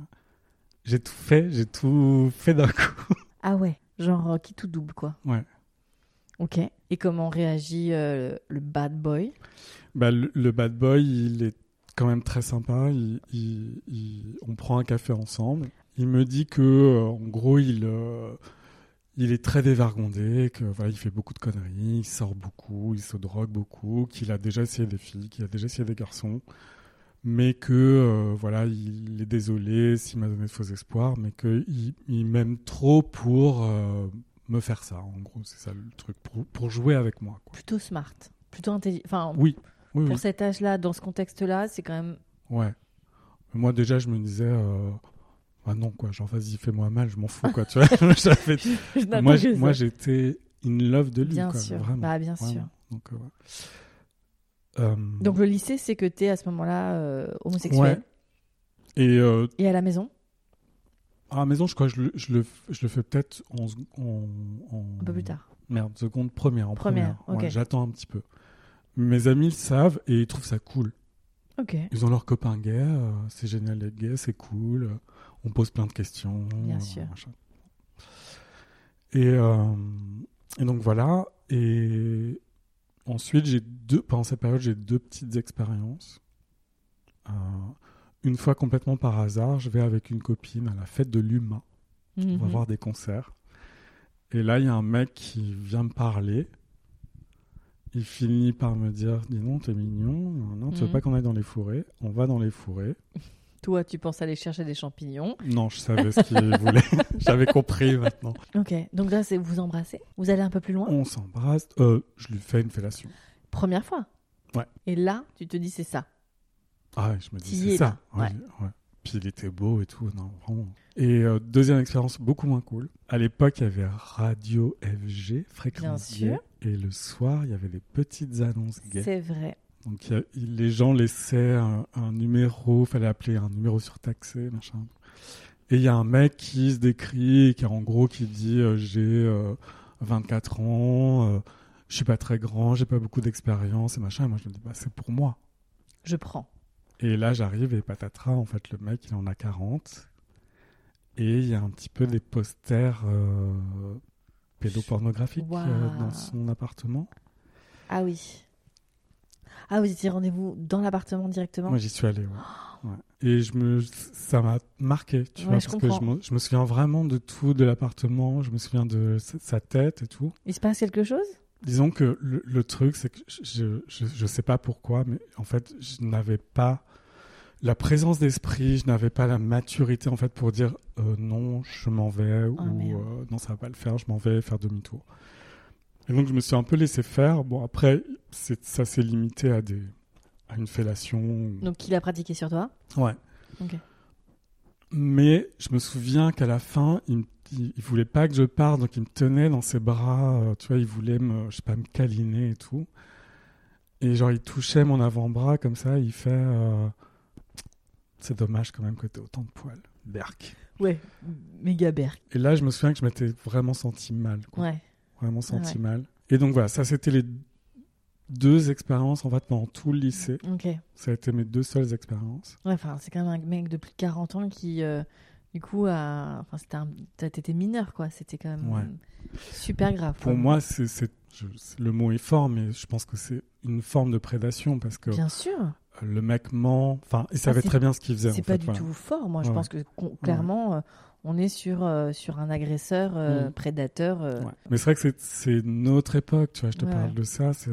J'ai tout fait, j'ai tout fait d'un coup. Ah ouais, genre qui tout double, quoi. Ouais. Ok. Et comment réagit le bad boy? Bah, le, le bad boy, il est quand même très sympa. Il, il- il- on prend un café ensemble. Il me dit que, euh, en gros, il, euh, il est très dévergondé, que voilà, il fait beaucoup de conneries, il sort beaucoup, il se drogue beaucoup, qu'il a déjà essayé des filles, qu'il a déjà essayé des garçons, mais que euh, voilà, il est désolé s'il m'a donné de faux espoirs, mais qu'il il m'aime trop pour euh, me faire ça. En gros, c'est ça le truc, pour, pour jouer avec moi. quoi. Plutôt smart, plutôt intelligent. Enfin, Oui, oui, pour oui. cet âge-là, dans ce contexte-là, c'est quand même. Ouais. Moi, déjà, je me disais, euh, ah non, quoi, genre, vas-y, fais-moi mal, je m'en fous, quoi, tu vois. Moi, j'étais in love de lui, bien quoi, sûr. vraiment. Bah, bien sûr. Donc, euh, ouais. Euh, Donc le lycée, c'est que t'es à ce moment-là euh, homosexuel. Ouais. Et Et à la maison, à la maison, je crois que je le, je le, je le fais peut-être en, en, en- un peu plus tard. Merde, seconde, première, en Première, première. Ouais. J'attends un petit peu. Mes amis le savent et ils trouvent ça cool. Ok. Ils ont leurs copains gays, c'est génial d'être gay, c'est cool. On pose plein de questions. Bien euh, sûr. Et, euh, et donc voilà. Et ensuite, j'ai deux, pendant cette période, j'ai deux petites expériences. Euh, une fois complètement par hasard, je vais avec une copine à la fête de l'humain. On va Mhm. voir des concerts. Et là, il y a un mec qui vient me parler. Il finit par me dire Dis non, t'es mignon. Non, tu veux Mhm. pas qu'on aille dans les fourrés? On va dans les fourrés. Toi, tu penses aller chercher des champignons. Non, je savais ce qu'il voulait. J'avais compris maintenant. Ok. Donc là, c'est vous embrassez. Vous allez un peu plus loin. On s'embrasse. Euh, je lui fais une fellation. Première fois. Ouais. Et là, tu te dis c'est ça. Ah, ouais, je me dis T'y C'est es, ça. là. Ouais, ouais. Puis il était beau et tout. Non, vraiment. Et euh, deuxième expérience beaucoup moins cool. À l'époque, il y avait Radio FG, fréquence Bien gay. sûr. Et le soir, il y avait des petites annonces gays. C'est vrai. Donc a- les gens laissaient un, un numéro, fallait appeler un numéro surtaxé, machin. Et il y a un mec qui se décrit, qui en gros qui dit euh, j'ai euh, 24 ans, euh, je suis pas très grand, j'ai pas beaucoup d'expérience et machin. Et moi je me dis bah c'est pour moi. Je prends. Et là j'arrive et patatras, en fait le mec il en a 40 et il y a un petit peu des posters euh, pédopornographiques euh, Waouh. dans son appartement. Ah oui. Ah, vous étiez rendez-vous dans l'appartement directement? Moi, j'y suis allé, ouais. Ouais. Et je me, ça m'a marqué, tu Ouais, vois, je parce que je me, je me souviens vraiment de tout, de l'appartement, je me souviens de sa tête et tout. Il se passe quelque chose? Disons que le, le truc, c'est que je, je, je sais pas pourquoi, mais en fait, je n'avais pas la présence d'esprit, je n'avais pas la maturité, en fait, pour dire euh, non, je m'en vais, ou Ah, merde. euh, non, ça va pas le faire, je m'en vais faire demi-tour. Et donc, je me suis un peu laissé faire. Bon, après, ça s'est limité à des, à une fellation. Donc, il a pratiqué sur toi Ouais. Ok. Mais je me souviens qu'à la fin, il, me- il, il voulait pas que je parte, donc il me tenait dans ses bras, euh, tu vois, il voulait me, je sais pas, me câliner et tout. Et genre, il touchait mon avant-bras comme ça, il fait, euh, c'est dommage quand même que t'aies autant de poils. Berk. Ouais. Méga berk. Et là, je me souviens que je m'étais vraiment senti mal. quoi. Ouais. Vraiment senti ouais. mal. Et donc voilà, ça c'était les deux expériences en fait pendant tout le lycée. Ça a été mes deux seules expériences. enfin, c'est quand même un mec de plus de 40 ans qui, euh, du coup, a. Enfin, c'était un... t'étais mineur, quoi. C'était quand même Ouais. super grave. Pour moi, c'est, c'est- je- c'est- le mot est fort, mais je pense que c'est une forme de prédation parce que Bien sûr. Le mec ment. Enfin, il savait c'est- très bien ce qu'il faisait. C'est pas fait, du tout fort. Moi, je pense que con- clairement, euh, on est sur, euh, sur un agresseur, euh, Mm. prédateur. Mais c'est vrai que c'est, notre époque, tu vois. Je te parle de ça, c'est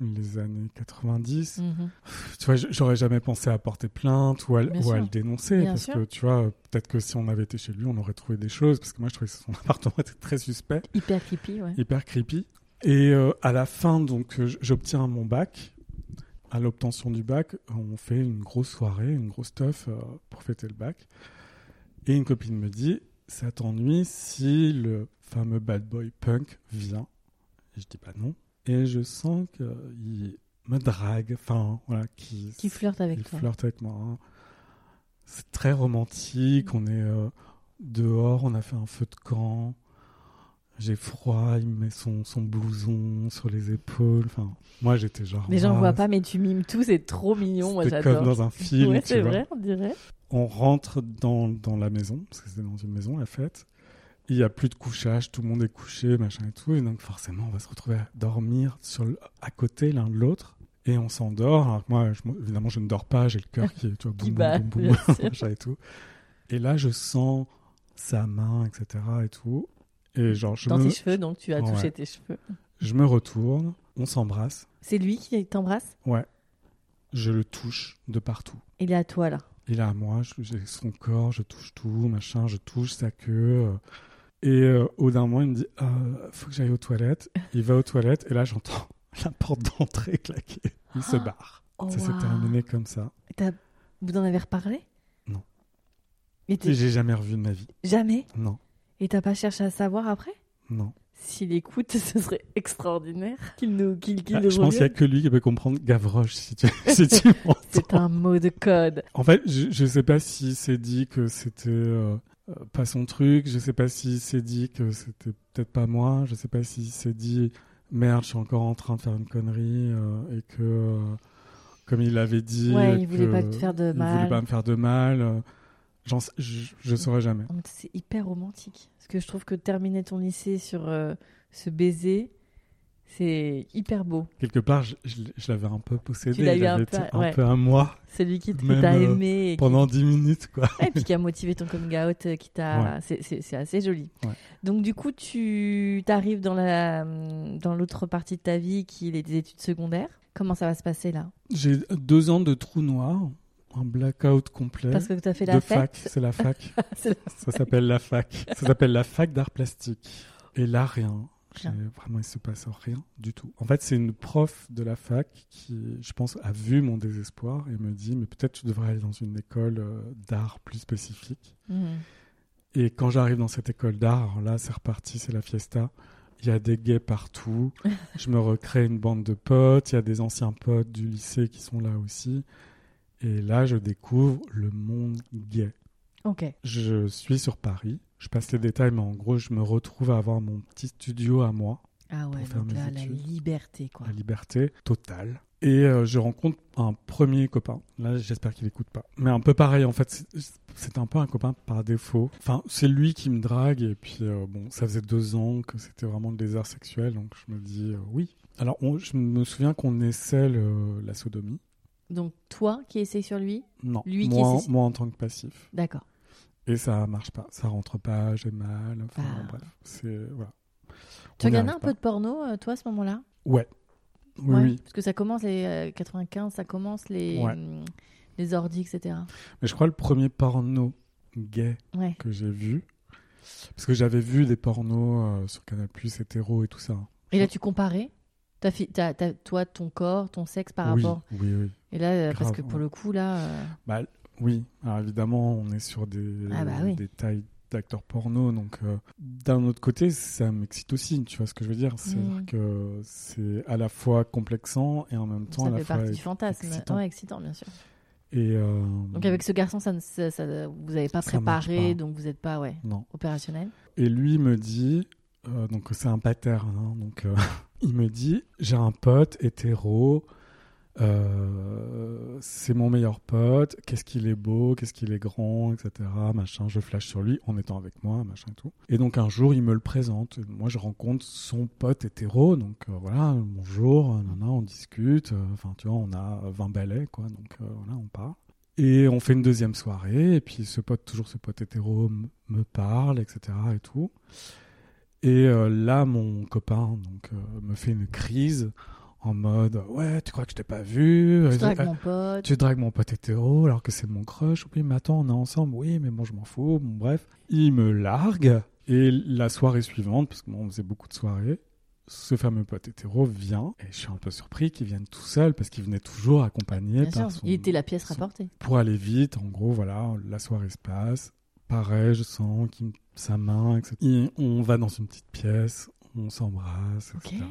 les années 90. mhm. Tu vois, j'aurais jamais pensé à porter plainte ou à, ou le dénoncer. Bien parce sûr. que, tu vois, peut-être que si on avait été chez lui, on aurait trouvé des choses. Parce que moi, je trouvais que son appartement était très suspect, Hyper creepy, ouais. hyper creepy. Et à la fin, donc, j'obtiens mon bac. À l'obtention du bac, on fait une grosse soirée, une grosse teuf euh, pour fêter le bac. Et une copine me dit Ça t'ennuie si le fameux bad boy punk vient? Et je dis Bah non. Et je sens qu'il me drague, enfin, voilà, qui, Qui flirte avec il toi. flirte avec moi. hein. C'est très romantique. On est euh, dehors, on a fait un feu de camp. J'ai froid, il me met son, son blouson sur les épaules. Enfin, moi, j'étais genre. Les gens ne voient pas, mais tu mimes tout, c'est trop mignon. Moi, j'adore. comme dans un film. ouais, c'est vrai, on dirait. On rentre dans, dans la maison, parce que c'était dans une maison, la fête. Il n'y a plus de couchage, tout le monde est couché, machin et tout. Et donc, forcément, on va se retrouver à dormir sur le- à côté l'un de l'autre. Et on s'endort. Moi, je- évidemment, je ne dors pas, j'ai le cœur qui, tu vois, boum, bat, boum, boum, boum, machin et tout. Et là, je sens sa main, etc. et tout. Et genre, je, Dans me, tes cheveux, donc tu as Ouais. touché tes cheveux. je me retourne, on s'embrasse. C'est lui qui t'embrasse? Ouais. Je le touche de partout. Il est à toi, là. Il est à moi, je- j'ai son corps, je touche tout, machin, je touche sa queue. Et euh, au bout d'un moment, il me dit euh, Faut que j'aille aux toilettes. Il va aux toilettes, et là, j'entends la porte d'entrée claquer. Il se Ah. barre. Oh, ça s'est terminé comme ça. Vous en avez reparlé? Non. J'ai jamais revu de ma vie. Jamais? Non, Et t'as pas cherché à savoir après? Non. S'il écoute, ce serait extraordinaire qu'il nous, qu'il, qu'il Ah, je pense qu'il n'y a que lui qui peut comprendre Gavroche si tu, si tu m'entends. C'est un mot de code. En fait, je, je sais pas s'il s'est dit que c'était euh, euh, pas son truc. Je sais pas s'il s'est dit que c'était peut-être pas moi. Je sais pas s'il s'est dit merde, je suis encore en train de faire une connerie euh, et que euh, comme il avait dit, Ouais, il voulait que pas te faire de il mal. voulait pas me faire de mal. Je, je saurais jamais. C'est hyper romantique. Parce que je trouve que terminer ton lycée sur euh, ce baiser, c'est hyper beau. Quelque part, je, je- je l'avais un peu possédé. Tu l'as il eu un peu, un ouais. peu à moi Celui qui t'a euh, aimé. Et qui- pendant 10 minutes, quoi. Ouais, et puis qui a motivé ton coming out, euh, qui t'a. Ouais. C'est- assez joli. Donc du coup, tu arrives dans la dans l'autre partie de ta vie, qui est les études secondaires. Comment ça va se passer là? J'ai deux ans de trou noir, un blackout complet. Parce que tu as fait de la fac, fête. c'est la fac. La- Ça s'appelle la fac. Ça s'appelle la fac d'art plastique. Et là, rien. Vraiment, il se passe rien du tout. En fait, c'est une prof de la fac qui, je pense, a vu mon désespoir et me dit, mais peut-être tu devrais aller dans une école euh, d'art plus spécifique. Mhm. Et quand j'arrive dans cette école d'art, là, c'est reparti, c'est la fiesta. Il y a des gays partout. je me recrée une bande de potes. Il y a des anciens potes du lycée qui sont là aussi. Et là, je découvre le monde gay. Ok. Je suis sur Paris. Je passe les détails, mais en gros, je me retrouve à avoir mon petit studio à moi, Ah ouais, donc là, la liberté quoi. la liberté totale. Et euh, je rencontre un premier copain. Là, j'espère qu'il écoute pas. Mais un peu pareil, en fait, c'est- c'est un peu un copain par défaut. Enfin, c'est lui qui me drague. Et puis, euh, bon, ça faisait deux ans que c'était vraiment le désert sexuel. Donc, je me dis euh, oui. Alors, on- je me souviens qu'on essaie le- la sodomie. Donc toi qui essayes sur lui, Non, Lui qui essaie- moi en tant que passif. d'accord. Et ça marche pas. Ça rentre pas, j'ai mal. Enfin, Ah. bref, c'est. Voilà. Tu On regardais un pas. peu de porno euh, toi à ce moment-là? Ouais. Oui, Ouais, oui. Parce que ça commence les euh, 95, ça commence les Ouais. hum, les ordi, etc. Mais je crois le premier porno gay Ouais. que j'ai vu, parce que j'avais vu des pornos euh, sur Canal Plus hétéro et tout ça. Et là tu comparais? Toi ton corps, ton sexe par oui, rapport. oui, oui. Et là euh, parce Grave, que pour ouais. le coup là, euh, Bah, oui. Alors évidemment, on est sur des, Ah bah oui. des tailles d'acteurs porno, donc euh, d'un autre côté, ça m'excite aussi. Tu vois ce que je veux dire? C'est-à-dire Mm. que c'est à la fois complexant et en même temps à ça la fait fois partie du fantasme. excitant. Ouais, excitant bien sûr. Et euh, Donc avec ce garçon, ça, ne- ça- ça- vous n'avez pas préparé, pas. donc vous n'êtes pas ouais non. opérationnel. Et lui me dit euh, donc c'est un pater, hein, donc euh, il me dit j'ai un pote hétéro, euh, c'est mon meilleur pote, qu'est-ce qu'il est beau, qu'est-ce qu'il est grand, etc. Machin, je flash sur lui en étant avec moi, machin et tout. Et donc un jour il me le présente, moi je rencontre son pote hétéro, donc euh, voilà, bonjour, euh, on discute, enfin tu vois, on a 20 balais quoi, donc voilà, on part. Et on fait une deuxième soirée, et puis ce pote, toujours ce pote hétéro, me parle, etc. et tout. Et euh, là, mon copain donc, euh, me fait une crise en mode Ouais, tu crois que je t'ai pas vu? Je Euh, drague euh, mon pote. Tu dragues mon pote hétéro alors que c'est mon crush. Oui, mais attends, on est ensemble. Oui, mais bon, je m'en fous. Bon, bref. Il me largue. Et la soirée suivante, parce que bon, on faisait beaucoup de soirées, ce fameux pote hétéro vient. Et je suis un peu surpris qu'il vienne tout seul parce qu'il venait toujours accompagné Bien par sûr, son, il était la pièce son- rapportée. pour aller vite, en gros, voilà, la soirée se passe. Pareil, je sens qu'il me- sa main, etc. Et on va dans une petite pièce, on s'embrasse, etc.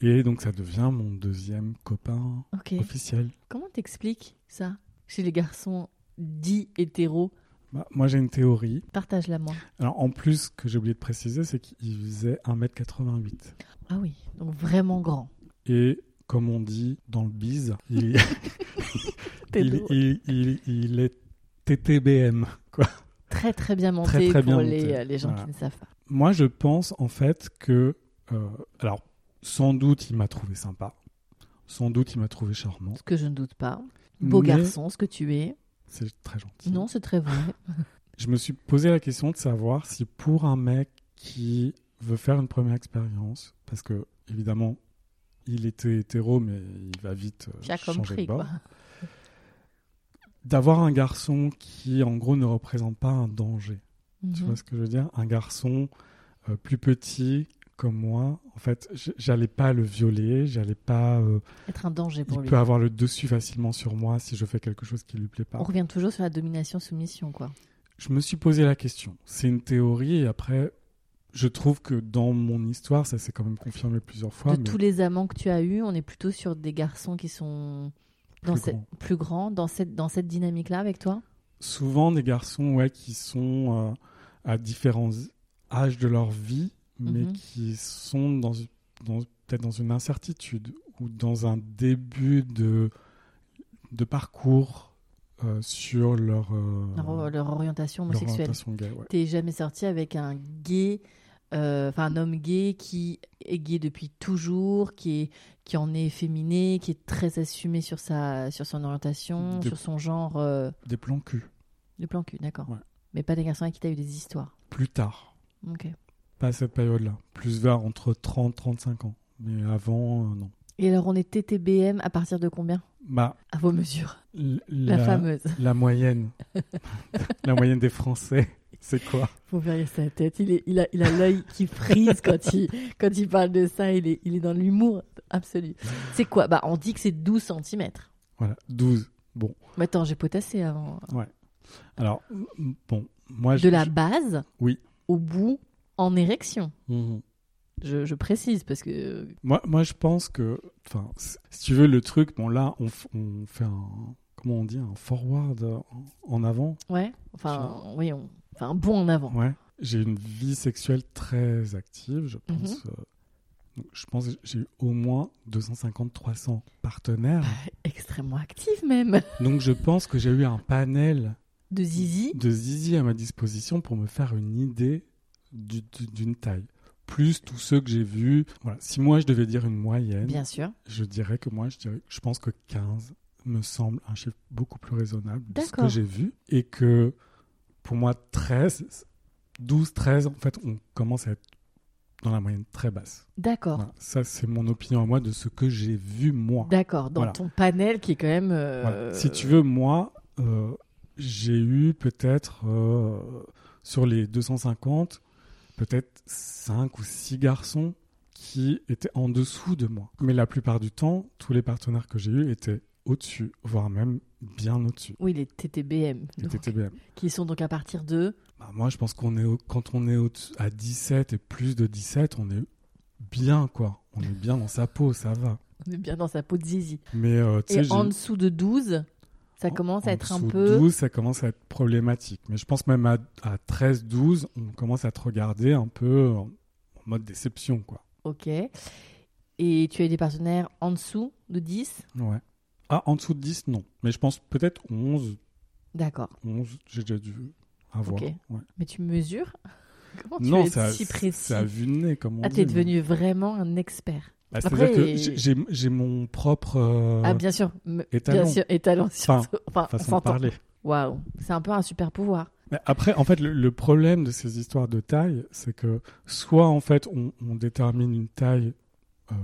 Et donc ça devient mon deuxième copain officiel. Comment t'expliques ça chez les garçons dits hétéros? Bah, moi j'ai une théorie. Partage-la moi. Alors en plus, ce que j'ai oublié de préciser, c'est qu'il faisait 1m88. Ah oui, donc vraiment grand. Et comme on dit dans le bise, il, il- il- il est TTBM. Quoi. Très très bien monté Très, très bien pour les, monté. les gens Voilà. qui ne savent pas. Moi, je pense en fait que, euh, alors, sans doute, il m'a trouvé sympa. Sans doute, il m'a trouvé charmant. Ce que je ne doute pas. Beau Mais- garçon, ce que tu es. C'est très gentil. Non, c'est très vrai. Je me suis posé la question de savoir si pour un mec qui veut faire une première expérience, parce que évidemment, il était hétéro, mais il va vite euh, changer compris de bord. quoi. D'avoir un garçon qui, en gros, ne représente pas un danger. Tu Mhm. vois ce que je veux dire? Un garçon euh, plus petit comme moi, en fait, j'allais pas le violer, j'allais pas. euh, Être un danger pour il lui. peut avoir le dessus facilement sur moi si je fais quelque chose qui lui plaît pas. On revient toujours sur la domination-soumission quoi. Je me suis posé la question. C'est une théorie et après, je trouve que dans mon histoire, ça s'est quand même confirmé plusieurs fois. de mais tous les amants que tu as eus, on est plutôt sur des garçons qui sont dans Plus cette- grands. plus grands dans cette, dans cette dynamique-là avec toi? Souvent des garçons ouais, qui sont euh, à différents âges de leur vie, mais Mhm. qui sont dans, dans- peut-être dans une incertitude ou dans un début de, de parcours euh, sur leur, euh, leur, leur orientation leur homosexuelle. orientation gay. ouais. T'es jamais sorti avec un gay, enfin un homme gay qui est gay depuis toujours, qui est qui en est féminé, qui est très assumé sur sa sur son orientation, sur son genre euh, Des plans cul. de plan cul, d'accord. Ouais. Mais pas des garçons avec qui t'as eu des histoires. Plus tard. Ok. Pas à cette période-là. Plus vers entre 30 35 ans. Mais avant, euh, non. Et alors on est TTBM à partir de combien? Bah, À vos mesures. la, fameuse. la moyenne. la moyenne des Français, c'est quoi verriez sa tête. Il, est, il a il a l'œil qui frise quand il, quand il parle de ça. Il est, il est dans l'humour absolu. C'est quoi? Bah on dit que c'est 12 cm. Voilà, 12. Bon, Mais attends, j'ai potassé avant. alors, m- bon, moi, De la base Oui. au bout en érection. Mhm. Je, je précise parce que Moi, moi, je pense que, enfin, si tu veux, le truc, bon, là, on, on fait un, comment on dit, un forward en, en avant. ouais, enfin oui, on, enfin un bond en avant. Ouais. J'ai une vie sexuelle très active, je Mhm. pense. euh, donc, je pense que j'ai eu au moins 250-300 partenaires. Extrêmement active même. Donc, je pense que j'ai eu un panel De zizi. de zizi à ma disposition pour me faire une idée du- du- d'une taille. Plus tous ceux que j'ai vus. Voilà. Si moi je devais dire une moyenne, Bien sûr. je dirais que moi je dirais, je pense que 15 me semble un chiffre beaucoup plus raisonnable de ce que j'ai vu. Et que pour moi 13, 12, 13, en fait, on commence à être dans la moyenne très basse. D'accord. Voilà. Ça, c'est mon opinion à moi de ce que j'ai vu moi. D'accord. Dans Voilà. ton panel qui est quand même. euh, Voilà. Si tu veux, moi, euh, j'ai eu peut-être euh, sur les 250, peut-être 5 ou 6 garçons qui étaient en dessous de moi. Mais la plupart du temps, tous les partenaires que j'ai eus étaient au-dessus, voire même bien au-dessus. Oui, les TTBM. Les donc, TTBM. Qui sont donc à partir de. Bah, moi, je pense qu'on est au- quand on est au- à 17 et plus de 17, on est bien, quoi. On est bien dans sa peau, ça va. On est bien dans sa peau de zizi. Mais euh, Et en dessous de 12, ça En- commence à être un dessous de peu. 12, ça commence à être problématique. Mais je pense même à, à 13, 12, on commence à te regarder un peu en, mode déception, quoi. Ok. Et tu as eu des partenaires en dessous de 10 Ouais. Ah, en dessous de 10, non. Mais je pense peut-être 11. D'accord. 11, j'ai déjà dû avoir. Ok. ouais. Mais tu mesures Comment tu Non, es ça, si précis ça a vu nez, comme on Ah, dit. t'es mais- devenu vraiment un expert. Bah, Après, C'est-à-dire que j'ai- mon propre euh, Ah, bien sûr. étalon. Bien sûr, étalon. Enfin. Enfin, on façon de parler. Waouh. C'est un peu un super pouvoir. Mais après, en fait, le, le problème de ces histoires de taille, c'est que soit en fait on, on détermine une taille, euh,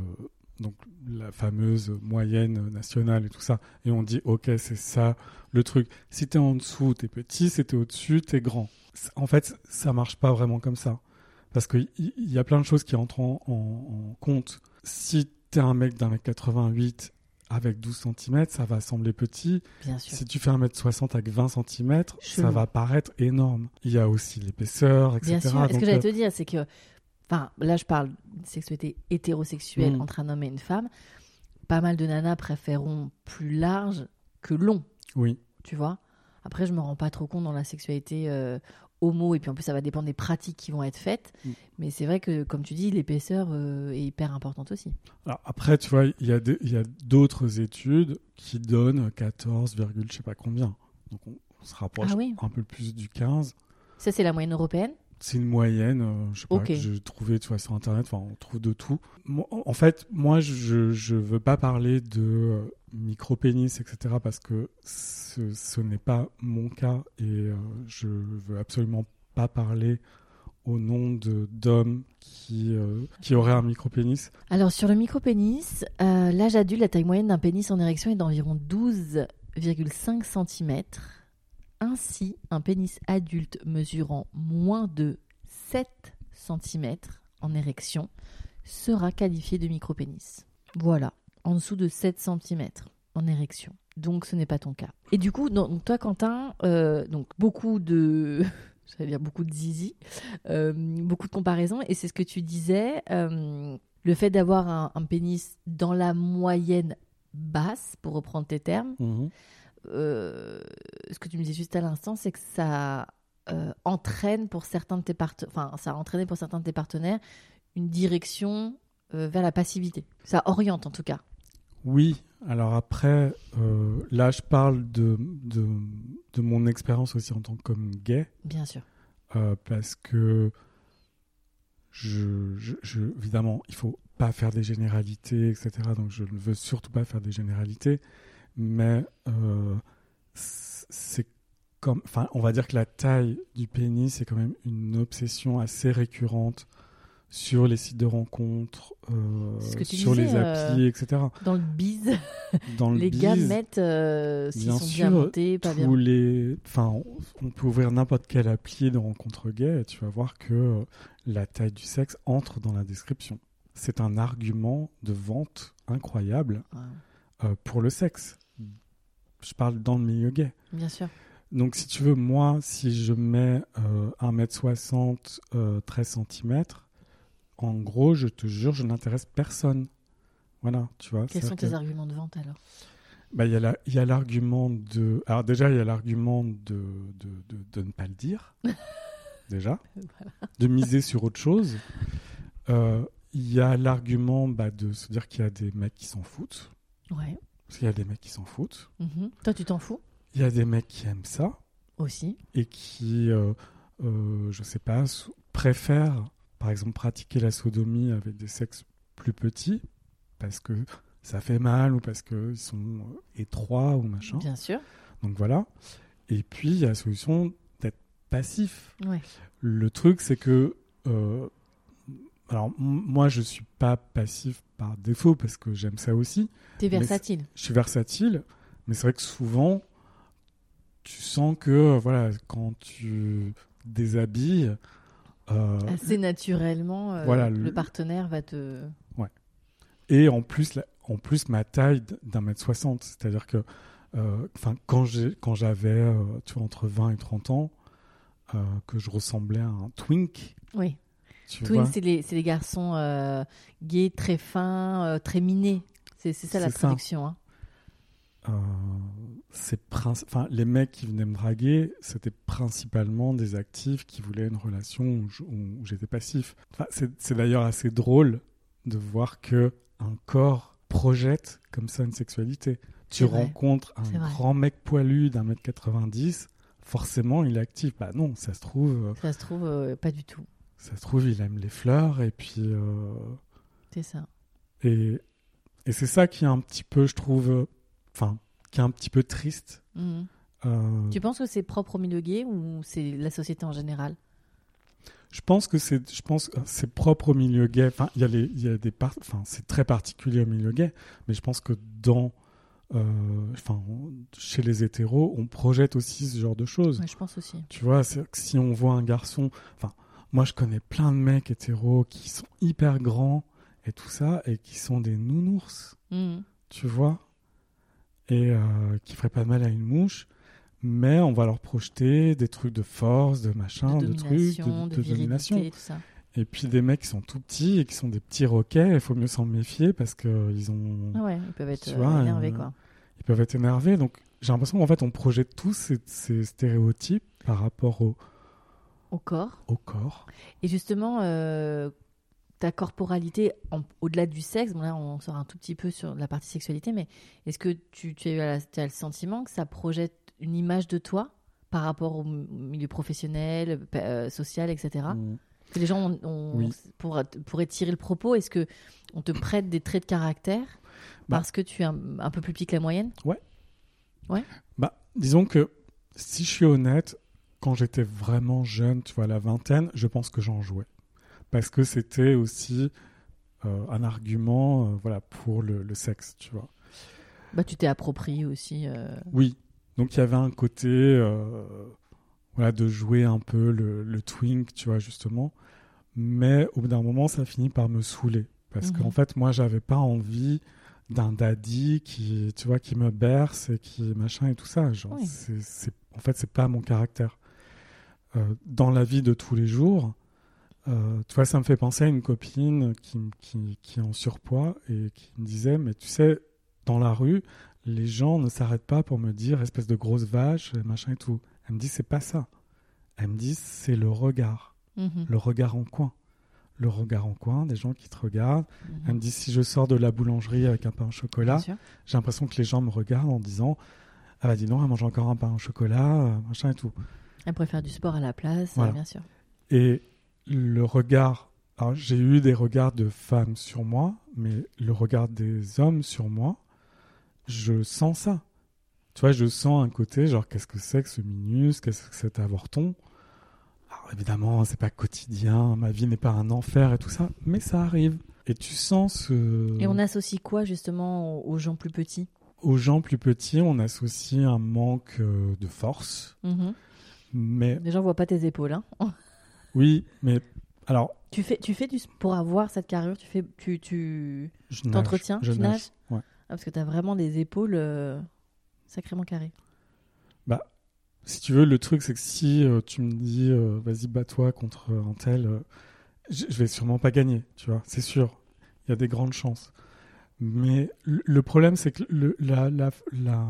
donc la fameuse moyenne nationale et tout ça, et on dit ok c'est ça le truc. Si t'es en dessous, t'es petit, si t'es au-dessus, t'es grand. En fait, ça marche pas vraiment comme ça, parce qu'il y, y a plein de choses qui entrent en, en- en compte. Si t'es un mec d'un mètre 88 avec 12 cm, ça va sembler petit. Bien sûr. Si tu fais 1m60 avec 20 cm, Chelou. ça va paraître énorme. Il y a aussi l'épaisseur, etc. Bien sûr. Et ce Donc, que j'allais euh, te dire, c'est que. Enfin, là, je parle de sexualité hétérosexuelle Mm. entre un homme et une femme. Pas mal de nanas préféreront plus large que long, Oui, tu vois. Après, je me rends pas trop compte dans la sexualité euh, homo, et puis en plus, ça va dépendre des pratiques qui vont être faites. Mm. Mais c'est vrai que, comme tu dis, l'épaisseur euh, est hyper importante aussi. Alors après, tu vois, il y a d'autres études qui donnent 14, virgule je sais pas combien. Donc on, on se rapproche Ah oui. un peu plus du 15. Ça, c'est la moyenne européenne? C'est une moyenne, euh, je sais pas, que j'ai trouvé tu vois, sur Internet, enfin on trouve de tout. Moi, en fait, moi je, je veux pas parler de euh, micro-pénis, etc. parce que ce, ce n'est pas mon cas et euh, je veux absolument pas parler au nom de d'hommes qui, euh, qui auraient un micro-pénis. Alors, sur le micro-pénis, l'âge adulte, la taille moyenne d'un pénis en érection est d'environ 12,5 cm. Ainsi, un pénis adulte mesurant moins de 7 cm en érection sera qualifié de micro-pénis. Voilà, en dessous de 7 cm en érection. Donc, ce n'est pas ton cas. Et du coup, donc toi, Quentin, euh, donc beaucoup de. J'allais dire beaucoup de zizi, euh, beaucoup de comparaisons. Et c'est ce que tu disais. euh, le fait d'avoir un, pénis dans la moyenne basse, pour reprendre tes termes, euh, ce que tu me disais juste à l'instant, c'est que ça euh, entraîne pour certains de tes partenaires, enfin, ça a entraîné pour certains de tes partenaires une direction euh, vers la passivité. Ça oriente en tout cas. Oui, alors après, euh, là je parle de, de, de mon expérience aussi en tant qu'homme gay. Bien sûr. Euh, parce que je, je, je- évidemment, il faut pas faire des généralités, etc. Donc je ne veux surtout pas faire des généralités, mais euh, c'est comme, enfin, on va dire que la taille du pénis c'est quand même une obsession assez récurrente sur les sites de rencontres, euh, sur les applis, etc. Dans le bise, Dans le les gars mettent euh, s'ils sont sûr, bien montés, pas bien. les, enfin, on, peut ouvrir n'importe quelle appli de rencontre gay et tu vas voir que euh, la taille du sexe entre dans la description. C'est un argument de vente incroyable euh, pour le sexe. Je parle dans le milieu gay. bien sûr. Donc, si tu veux, moi, si je mets euh, 1m60, euh, 13 cm, en gros, je te jure, je n'intéresse personne. Voilà, tu vois. Quels sont que- tes arguments de vente alors? Bah, il y a y l'argument de. Alors, déjà, il y a l'argument de, de, de, de ne pas le dire. déjà. De miser sur autre chose. Euh, Il y a l'argument bah, de se dire qu'il y a des mecs qui s'en foutent. Ouais. Parce qu'il y a des mecs qui s'en foutent. Mhm. Toi, tu t'en fous Il y a des mecs qui aiment ça aussi. et qui, euh, euh, je sais pas, préfèrent, par exemple, pratiquer la sodomie avec des sexes plus petits parce que ça fait mal ou parce qu'ils sont euh, étroits ou machin. Bien sûr. Donc voilà. Et puis, il y a la solution d'être passif. Ouais. Le truc, c'est que. euh, alors, moi, je suis pas passif par défaut parce que j'aime ça aussi. T'es Mais versatile. Je suis versatile, mais c'est vrai que souvent, tu sens que, euh, voilà, quand tu déshabilles. euh, Assez naturellement, euh, Voilà, le... le- partenaire va te. Et en plus, la- en plus ma taille d'un mètre soixante. C'est-à-dire que euh, quand j'ai- quand j'avais tu vois, entre 20 et 30 ans, que je ressemblais à un twink. Oui. Tu Twin, vois c'est les, garçons euh, gays, très fins, euh, très minés. C'est ça la traduction. hein. Euh, c'est enfin, les mecs qui venaient me draguer, c'était principalement des actifs qui voulaient une relation où j'étais passif. Enfin, c'est d'ailleurs assez drôle de voir que un corps projette comme ça une sexualité. Tu vrai. rencontres un grand mec poilu d'un mètre 90, forcément il est actif. Bah non, ça se trouve, euh, Ça se trouve, euh, pas du tout. Ça se trouve il aime les fleurs et puis euh, C'est ça. et, et c'est ça qui est un petit peu, je trouve, euh, enfin, qui est un petit peu triste. Mhm. Euh, Tu penses que c'est propre au milieu gay ou c'est la société en général? Je pense que c'est, je pense, que c'est propre au milieu gay. Enfin, il y a les, il y a des par- enfin, c'est très particulier au milieu gay, mais je pense que dans, euh, enfin, chez les hétéros, on projette aussi ce genre de choses. Ouais, Je pense aussi. Tu vois, si on voit un garçon, enfin, moi je connais plein de mecs hétéros qui sont hyper grands et tout ça, et qui sont des nounours, Mhm. tu vois, et euh, qui feraient pas de mal à une mouche. Mais on va leur projeter des trucs de force, de machin, de de, trucs, de, domination. tout ça. Et puis des mecs qui sont tout petits et qui sont des petits roquets, il faut mieux s'en méfier parce qu'ils ont, Ah ouais, ils peuvent être euh, vois, énervés, euh, quoi. ils peuvent être énervés. Donc j'ai l'impression qu'en fait on projette tous ces, ces stéréotypes par rapport au, Au corps. au corps. Et justement, euh, ta corporalité, au-delà du sexe, bon là on sort un tout petit peu sur la partie sexualité, mais est-ce que tu, tu as, eu la- tu as le sentiment que ça projette une image de toi par rapport au milieu professionnel, euh, social, etc. Mm. Que les gens ont, ont- Oui. pour, pourraient tirer le propos, est-ce que on te prête des traits de caractère Bah. parce que tu es un, un peu plus petit que la moyenne? Bah, disons que si je suis honnête, quand j'étais vraiment jeune, tu vois, à la vingtaine, je pense que j'en jouais. Parce que c'était aussi euh, un argument euh, voilà, pour le, le sexe, tu vois. Bah tu t'es approprié aussi. euh, Oui. Donc il y avait un côté voilà, de jouer un peu le, le twink, tu vois, justement. Mais au bout d'un moment, ça finit par me saouler. Parce Mhm. qu'en fait, moi, j'avais pas envie d'un daddy qui, tu vois, qui me berce et qui machin et tout ça. Genre, Oui. c'est, c'est- en fait, c'est pas mon caractère. Euh, dans la vie de tous les jours, euh, tu vois, ça me fait penser à une copine qui, qui, qui est en surpoids et qui me disait, mais tu sais, dans la rue, les gens ne s'arrêtent pas pour me dire espèce de grosse vache, machin et tout. Elle me dit, c'est pas ça. Elle me dit, c'est le regard. mhm, Le regard en coin. Le regard en coin, des gens qui te regardent. mhm. Elle me dit, si je sors de la boulangerie avec un pain au chocolat, j'ai l'impression que les gens me regardent en disant, ah bah dis donc, elle mange encore un pain au chocolat, euh, machin et tout. Elle pourrait faire du sport à la place, Voilà. bien sûr. Et le regard, alors j'ai eu des regards de femmes sur moi, mais le regard des hommes sur moi, je sens ça. Tu vois, je sens un côté, genre, qu'est-ce que c'est que ce minus, qu'est-ce que cet avorton? Alors évidemment, c'est pas quotidien, ma vie n'est pas un enfer et tout ça, mais ça arrive. Et tu sens ce... Et on associe quoi justement aux, gens plus petits? Aux gens plus petits, on associe un manque euh, de force, Mhm. Mais Les gens voient pas tes épaules. Hein oui, mais alors, tu fais, tu fais du pour avoir cette carrure. Tu fais, tu, tu t'entretiens, tu nage. nages? Ouais. Ah, parce que tu as vraiment des épaules euh, sacrément carrées. Si tu veux, le truc, c'est que si euh, tu me dis, euh, vas-y, bats-toi contre un tel, je vais sûrement pas gagner, tu vois, c'est sûr. Il y a des grandes chances. Mais le problème, c'est que le, la, la, la,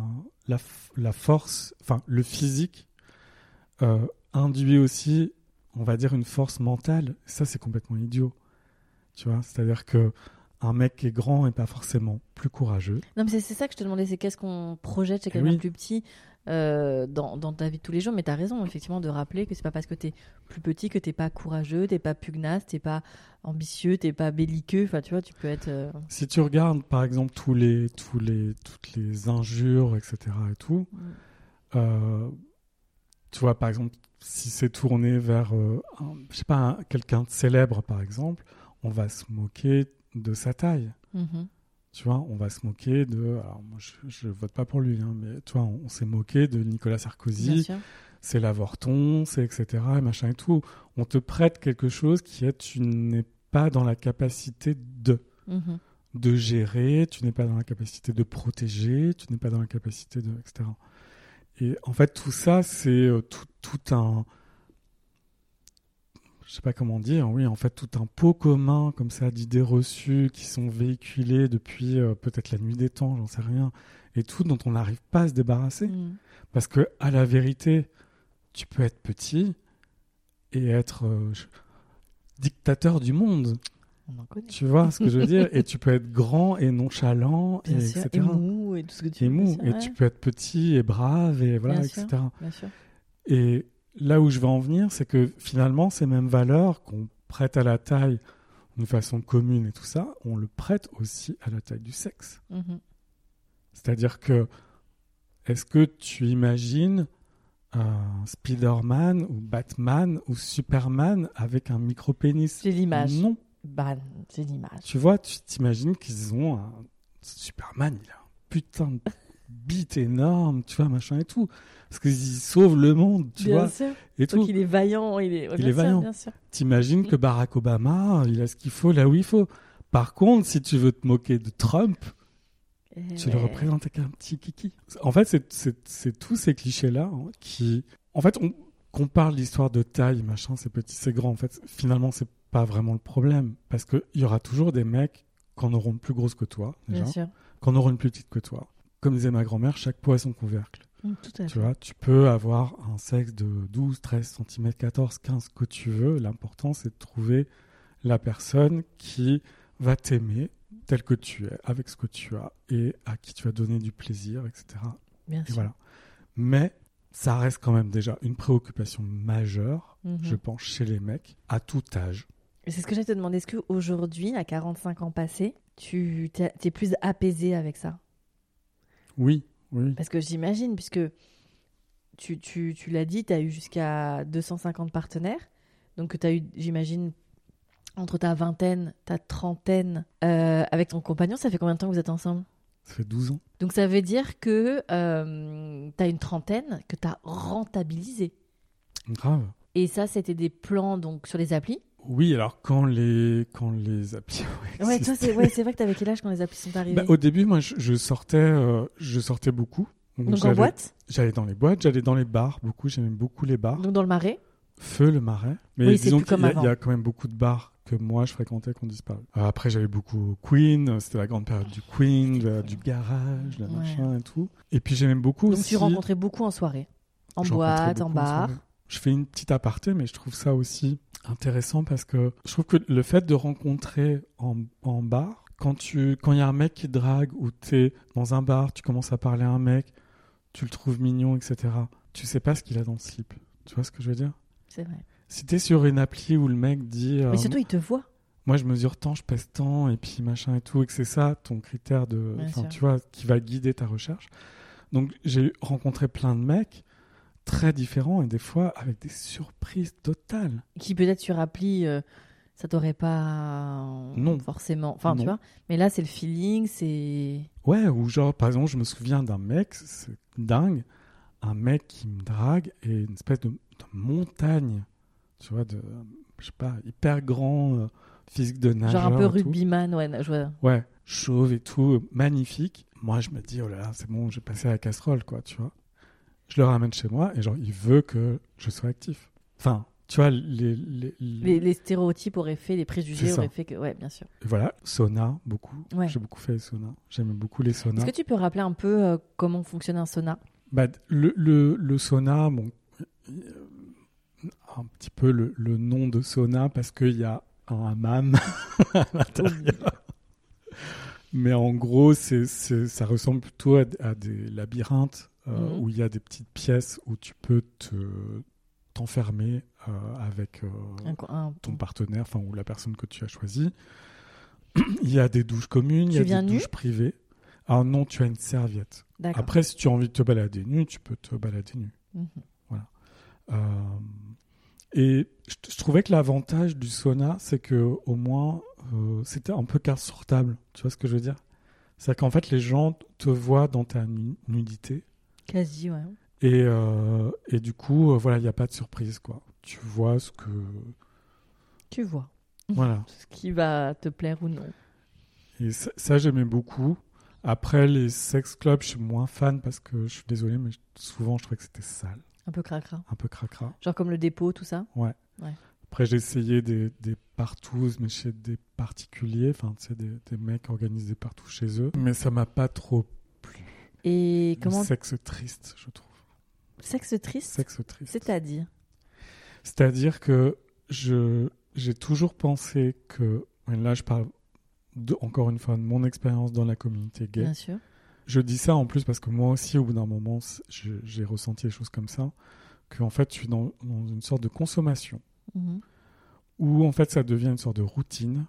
la, la force, enfin, le physique, euh, induit aussi, on va dire, une force mentale. Ça, c'est complètement idiot. Tu vois, c'est-à-dire que un mec qui est grand est pas forcément plus courageux. Non, mais c'est ça que je te demandais, c'est qu'est-ce qu'on projette chez Eh quelqu'un oui. de plus petit euh, dans, dans ta vie de tous les jours? Mais tu as raison, effectivement, de rappeler que c'est pas parce que tu es plus petit que t'es pas courageux, t'es pas pugnace, t'es pas ambitieux, t'es pas belliqueux. Enfin, tu vois, tu peux être. euh, Si tu regardes, par exemple, tous les, tous les, toutes les injures, etc. et tout, Euh, tu vois, par exemple, si c'est tourné vers, euh, un- je sais pas, un- quelqu'un de célèbre, par exemple, on va se moquer de sa taille. mhm. Tu vois, on va se moquer de. Alors, moi, je, je vote pas pour lui, hein, mais tu vois, on, on s'est moqué de Nicolas Sarkozy, c'est l'avorton, c'est etc. et machin et tout. On te prête quelque chose qui est, tu n'es pas dans la capacité de Mhm. de gérer, tu n'es pas dans la capacité de protéger, tu n'es pas dans la capacité de, etc. Et en fait, tout ça, c'est euh, tout, tout un, je sais pas comment dire, oui, en fait, tout un pot commun comme ça d'idées reçues qui sont véhiculées depuis euh, peut-être la nuit des temps, j'en sais rien, et tout dont on n'arrive pas à se débarrasser. Mm. Parce que, à la vérité, tu peux être petit et être euh, dictateur du monde. On en connaît. Tu vois ce que je veux dire Et tu peux être grand et nonchalant, et sûr. etc. Et mou et tout ce que tu Et veux, mou. Et ouais. tu peux être petit et brave, et voilà, Bien etc. sûr. Bien sûr. Et là où je veux en venir, c'est que finalement, ces mêmes valeurs qu'on prête à la taille d'une façon commune et tout ça, on le prête aussi à la taille du sexe. Mhm. C'est-à-dire que, est-ce que tu imagines un Spider-Man ou Batman ou Superman avec un micro-pénis? J'ai l'image. Non. Bah, j'ai l'image. Tu vois, tu t'imagines qu'ils ont un Superman, il a un putain de bite énorme, tu vois, machin et tout. Parce qu'ils sauvent le monde, tu bien vois, sûr. et tout. Donc il est vaillant, il est, ouais, Il bien est sûr, vaillant. T'imagines que Barack Obama, il a ce qu'il faut là où il faut. Par contre, si tu veux te moquer de Trump, Et tu le représentes avec un petit kiki. En fait, c'est- c'est c'est tous ces clichés-là hein, qui... En fait, on, qu'on parle d'histoire de taille, machin, c'est petit, c'est grand. En fait, finalement, c'est pas vraiment le problème. Parce qu'il y aura toujours des mecs qui en auront plus grosse que toi, déjà, Bien sûr. qui en auront une plus petite que toi. Comme disait ma grand-mère, chaque poids a son couvercle. Mm, Tout à Tu fait. vois, tu peux avoir un sexe de 12, 13 cm, 14, 15, que tu veux. L'important, c'est de trouver la personne qui va t'aimer tel que tu es, avec ce que tu as, et à qui tu vas donner du plaisir, etc. Bien Et sûr. voilà. Mais ça reste quand même déjà une préoccupation majeure, Mhm. je pense, chez les mecs, à tout âge. C'est ce que j'allais te demander. Est-ce qu'aujourd'hui, à 45 ans passés, tu t'es es plus apaisé avec ça? Oui, oui. Parce que j'imagine, puisque tu, tu, tu l'as dit, tu as eu jusqu'à 250 partenaires. Donc tu as eu, j'imagine, entre ta vingtaine, ta trentaine, euh, avec ton compagnon, ça fait combien de temps que vous êtes ensemble? Ça fait 12 ans. Donc ça veut dire que tu as une trentaine que tu as rentabilisé. Grave. Et ça, c'était des plans donc sur les applis? Oui, alors quand les, quand les applis Ouais, toi, c'est ouais, vrai que t'avais quel âge quand les applis sont arrivées? Bah, au début, moi, je, je sortais, euh, je sortais beaucoup. Donc en j'allais- boîte, J'allais dans les boîtes, j'allais dans les bars, beaucoup. J'aimais beaucoup les bars. donc dans le marais? Feu, le marais. Mais Oui, disons qu'il y, a- y quand même beaucoup de bars que moi je fréquentais qui ont disparu. Euh, après, j'avais beaucoup Queen. euh, C'était la grande période du Queen, du garage, le Ouais. machin et tout. Et puis j'aimais beaucoup Donc aussi. tu rencontrais beaucoup en soirée, en boîte, en bar? Je fais une petite aparté, mais je trouve ça aussi intéressant parce que je trouve que le fait de rencontrer en, en bar, quand tu quand il y a un mec qui drague ou t'es dans un bar, tu commences à parler à un mec, tu le trouves mignon, etc. Tu sais pas ce qu'il a dans le slip. Tu vois ce que je veux dire? C'est vrai. Si t'es sur une appli où le mec dit, euh, Mais surtout, ils te voient. moi je mesure tant, je pèse tant, et puis machin et tout, et que c'est ça ton critère de, tu vois, qui va guider ta recherche. Donc j'ai rencontré plein de mecs très différents et des fois avec des surprises totales. Qui peut-être sur appli, euh, ça t'aurait pas euh, Non. forcément. Enfin, tu vois. Mais là, c'est le feeling, c'est. Ouais, ou genre par exemple je me souviens d'un mec, c'est dingue, un mec qui me drague et une espèce de, de montagne, tu vois, de, je sais pas, hyper grand, euh, physique de nageur. Genre un peu rugbyman, ouais. je vois. Ouais, chauve et tout, magnifique. Moi, je me dis, oh là là, c'est bon, j'ai passé à la casserole, quoi, tu vois. Je le ramène chez moi et genre, il veut que je sois actif. Enfin, tu vois, les, les, Les, les stéréotypes auraient fait, les préjugés auraient fait que. Ouais, bien sûr. voilà, sauna, beaucoup. Ouais. J'ai beaucoup fait les saunas. J'aime beaucoup les saunas. Est-ce que tu peux rappeler un peu euh, comment fonctionne un sauna? Bah, le, le, le sauna, bon, un petit peu le, le nom de sauna parce qu'il y a un hammam à l'intérieur. Mais en gros, c'est, c'est- ça ressemble plutôt à, à des labyrinthes euh, Mhm. où il y a des petites pièces où tu peux te, t'enfermer euh, avec euh, ton partenaire, enfin, ou la personne que tu as choisie. il y a des douches communes, il y a des douches privées. Alors non, tu as une serviette. Après, si tu as envie de te balader nu, tu peux te balader nu. Mhm. Euh, et je, je trouvais que l'avantage du sauna, c'est que au moins, euh, c'était un peu carte sur table. Tu vois ce que je veux dire? C'est qu'en fait, les gens te voient dans ta nu- nudité. Quasi, ouais. Et, euh, et du coup, euh, voilà, il n'y a pas de surprise, quoi. Tu vois ce que... Tu vois. Voilà. Ce qui va te plaire ou non. Et ça, ça, j'aimais beaucoup. Après, les sex clubs, je suis moins fan parce que je suis désolé, mais souvent, je trouvais que c'était sale, Un peu cracra. un peu cracra. Genre comme le dépôt, tout ça. Après, j'ai essayé des, des partouzes, mais chez des particuliers, enfin, tu sais, des, des mecs organisés partout chez eux. Mais ça m'a pas trop Et Le comment sexe triste, je trouve. Sexe triste Sexe triste. C'est-à-dire C'est-à-dire que je j'ai toujours pensé que là je parle de, encore une fois de mon expérience dans la communauté gay. Bien sûr. Je dis ça en plus parce que moi aussi au bout d'un moment j'ai ressenti des choses comme ça que en fait je suis dans, dans une sorte de consommation Mhm. où en fait ça devient une sorte de routine.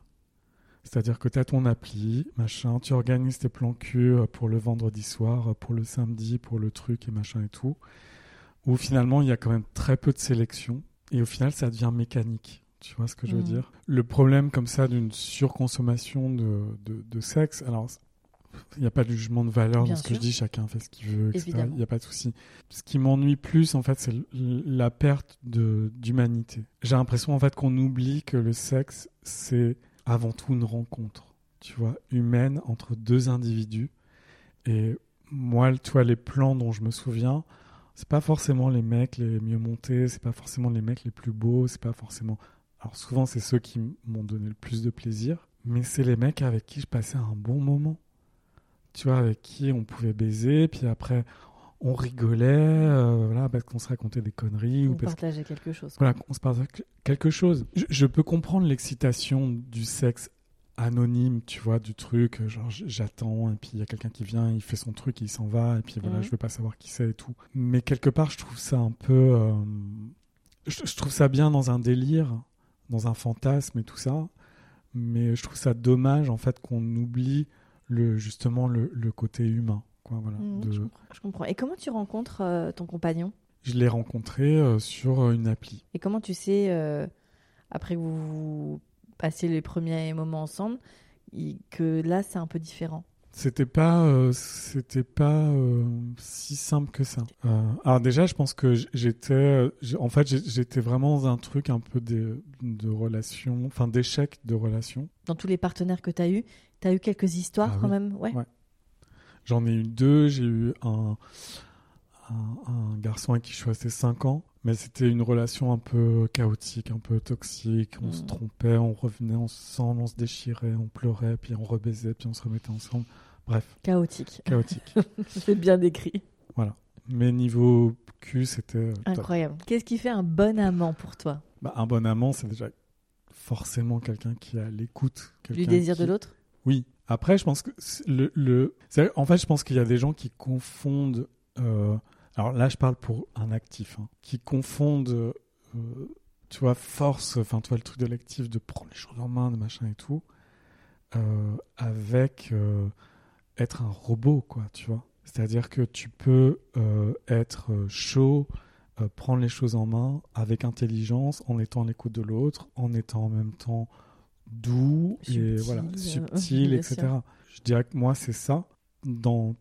C'est-à-dire que tu as ton appli, machin, tu organises tes plans cul euh, pour le vendredi soir, euh, pour le samedi, pour le truc et machin et tout. Où finalement il y a quand même très peu de sélection et au final ça devient mécanique. Tu vois ce que je veux Mhm. dire? Le problème comme ça d'une surconsommation de, de, de sexe, alors il n'y a pas de jugement de valeur Bien dans ce que je dis, chacun fait ce qu'il veut, etc. Il n'y a pas de souci. Ce qui m'ennuie plus, en fait, c'est la perte d'humanité. J'ai l'impression, en fait, qu'on oublie que le sexe, c'est avant tout une rencontre, tu vois, humaine entre deux individus. Et moi, tu vois, les plans dont je me souviens, c'est pas forcément les mecs les mieux montés, c'est pas forcément les mecs les plus beaux, c'est pas forcément. Alors souvent, c'est ceux qui m'ont donné le plus de plaisir, mais c'est les mecs avec qui je passais un bon moment. Tu vois, avec qui on pouvait baiser, puis après, on rigolait, euh, voilà, parce qu'on se racontait des conneries, ou Vous parce partagez quelque chose. voilà, on se parle quelque chose. Je, je peux comprendre l'excitation du sexe anonyme, tu vois, du truc, euh, genre j'attends, et puis il y a quelqu'un qui vient, il fait son truc, il s'en va, et puis voilà, Mhm. je veux pas savoir qui c'est et tout. Mais quelque part, je trouve ça un peu... euh, je, je trouve ça bien dans un délire, dans un fantasme et tout ça, mais je trouve ça dommage, en fait, qu'on oublie le, justement le, le côté humain. Quoi, voilà, de- je, comprends, je comprends. Et comment tu rencontres euh, ton compagnon? Je l'ai rencontré euh, sur euh, une appli. Et comment tu sais, euh, après que vous passez les premiers moments ensemble, que là, c'est un peu différent? C'était pas, euh, c'était pas euh, si simple que ça. Euh, alors déjà, je pense que j'étais, en fait, j'étais vraiment dans un truc un peu de, de relation, enfin d'échec de relation. Dans tous les partenaires que tu as eus, tu as eu quelques histoires Ah quand oui. même? Ouais. Ouais. J'en ai eu deux. J'ai eu un, un, un garçon avec qui je suis resté 5 ans, mais c'était une relation un peu chaotique, un peu toxique. On se Mm. trompait, on revenait ensemble, on se déchirait, on pleurait, puis on rebaisait, puis on se remettait ensemble. Bref, Chaotique. chaotique. C'est bien décrit. Mais niveau cul, c'était euh. Incroyable. Qu'est-ce qui fait un bon amant pour toi? Bah, un bon amant, c'est déjà forcément quelqu'un qui a l'écoute. Du désir qui- de l'autre? Oui. Après, je pense que le, en fait, je pense qu'il y a des gens qui confondent. euh, Alors là, je parle pour un actif, hein, qui confondent, euh, tu vois, force. Enfin, tu vois le truc de l'actif, de prendre les choses en main, de machin et tout, euh, avec être un robot, quoi. Tu vois. C'est-à-dire que tu peux être chaud, prendre les choses en main avec intelligence, en étant à l'écoute de l'autre, en étant en même temps doux et Subtil, voilà euh, subtil, bien etc. sûr. Je dirais que moi c'est ça dans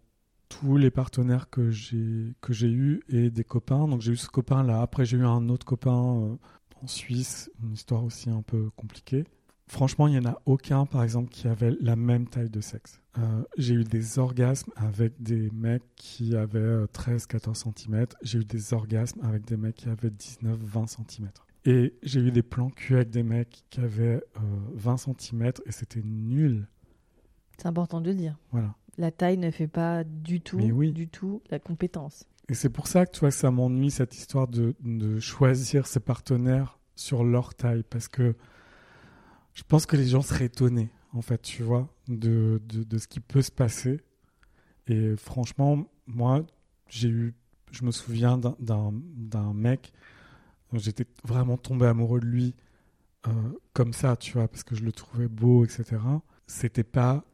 tous les partenaires que j'ai que j'ai eu et des copains. Donc j'ai eu ce copain là. Après j'ai eu un autre copain euh, en Suisse, une histoire aussi un peu compliquée. Franchement, il n'y en a aucun, par exemple, qui avait la même taille de sexe. Euh, j'ai eu des orgasmes avec des mecs qui avaient 13-14 cm. J'ai eu des orgasmes avec des mecs qui avaient 19-20 cm. Et j'ai eu des plans cul avec des mecs qui avaient euh, 20 cm et c'était nul. C'est important de le dire. Voilà. La taille ne fait pas du tout, oui. du tout la compétence. Et c'est pour ça que tu vois, ça m'ennuie cette histoire de, de choisir ses partenaires sur leur taille parce que je pense que les gens seraient étonnés, en fait, tu vois, de, de, de ce qui peut se passer. Et franchement, moi, j'ai eu, je me souviens d'un mec, j'étais vraiment tombé amoureux de lui euh, comme ça, tu vois, parce que je le trouvais beau, etc. C'était pas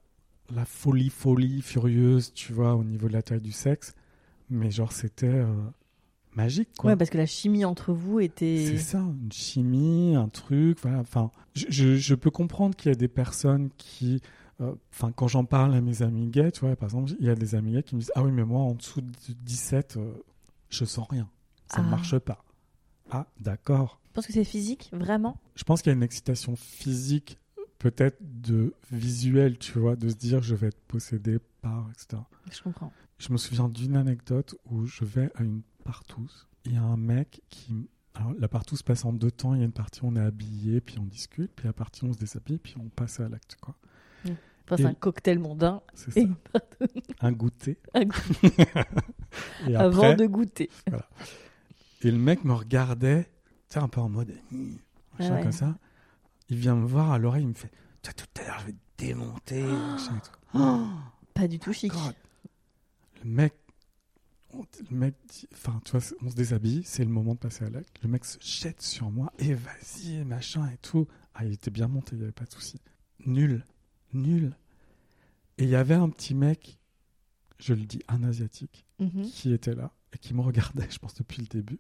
la folie, folie furieuse, tu vois, au niveau de la taille du sexe, mais genre c'était euh, magique, quoi. Ouais, parce que la chimie entre vous était. C'est ça, une chimie, un truc, voilà. Enfin, je, je, je peux comprendre qu'il y a des personnes qui, euh, enfin, quand j'en parle à mes amis gays, tu vois, par exemple, il y a des amis gays qui me disent, ah oui, mais moi, en dessous de 17, euh, je sens rien, ça ne Ah. marche pas. Ah, d'accord. Je pense que c'est physique, vraiment. Je pense qu'il y a une excitation physique, peut-être de visuel, tu vois, de se dire, je vais être possédé par, etc. Je comprends. Je me souviens d'une anecdote où je vais à une partouze. Il y a un mec qui. Alors la partie se passe en deux temps. Il y a une partie où on est habillé, puis on discute, puis la partie où on se déshabille, puis on passe à l'acte. quoi. Enfin, c'est Et- un cocktail mondain C'est ça. Un goûter. Un et avant de goûter. Et le mec me regardait, tu sais, un peu en mode, Hi machin Ah ouais. comme ça. Il vient me voir à l'oreille, il me fait, Toi, tout à l'heure, je vais te démonter. machin et tout. Pas du tout chic. God. Le mec, on- le mec, enfin, tu vois, on se déshabille, c'est le moment de passer à l'acte. Le mec se jette sur moi, et vas-y, machin et tout. Ah, il était bien monté, il n'y avait pas de souci. Nul, nul. Et il y avait un petit mec, je le dis, un asiatique, Mhm. qui était là et qui me regardait, je pense, depuis le début,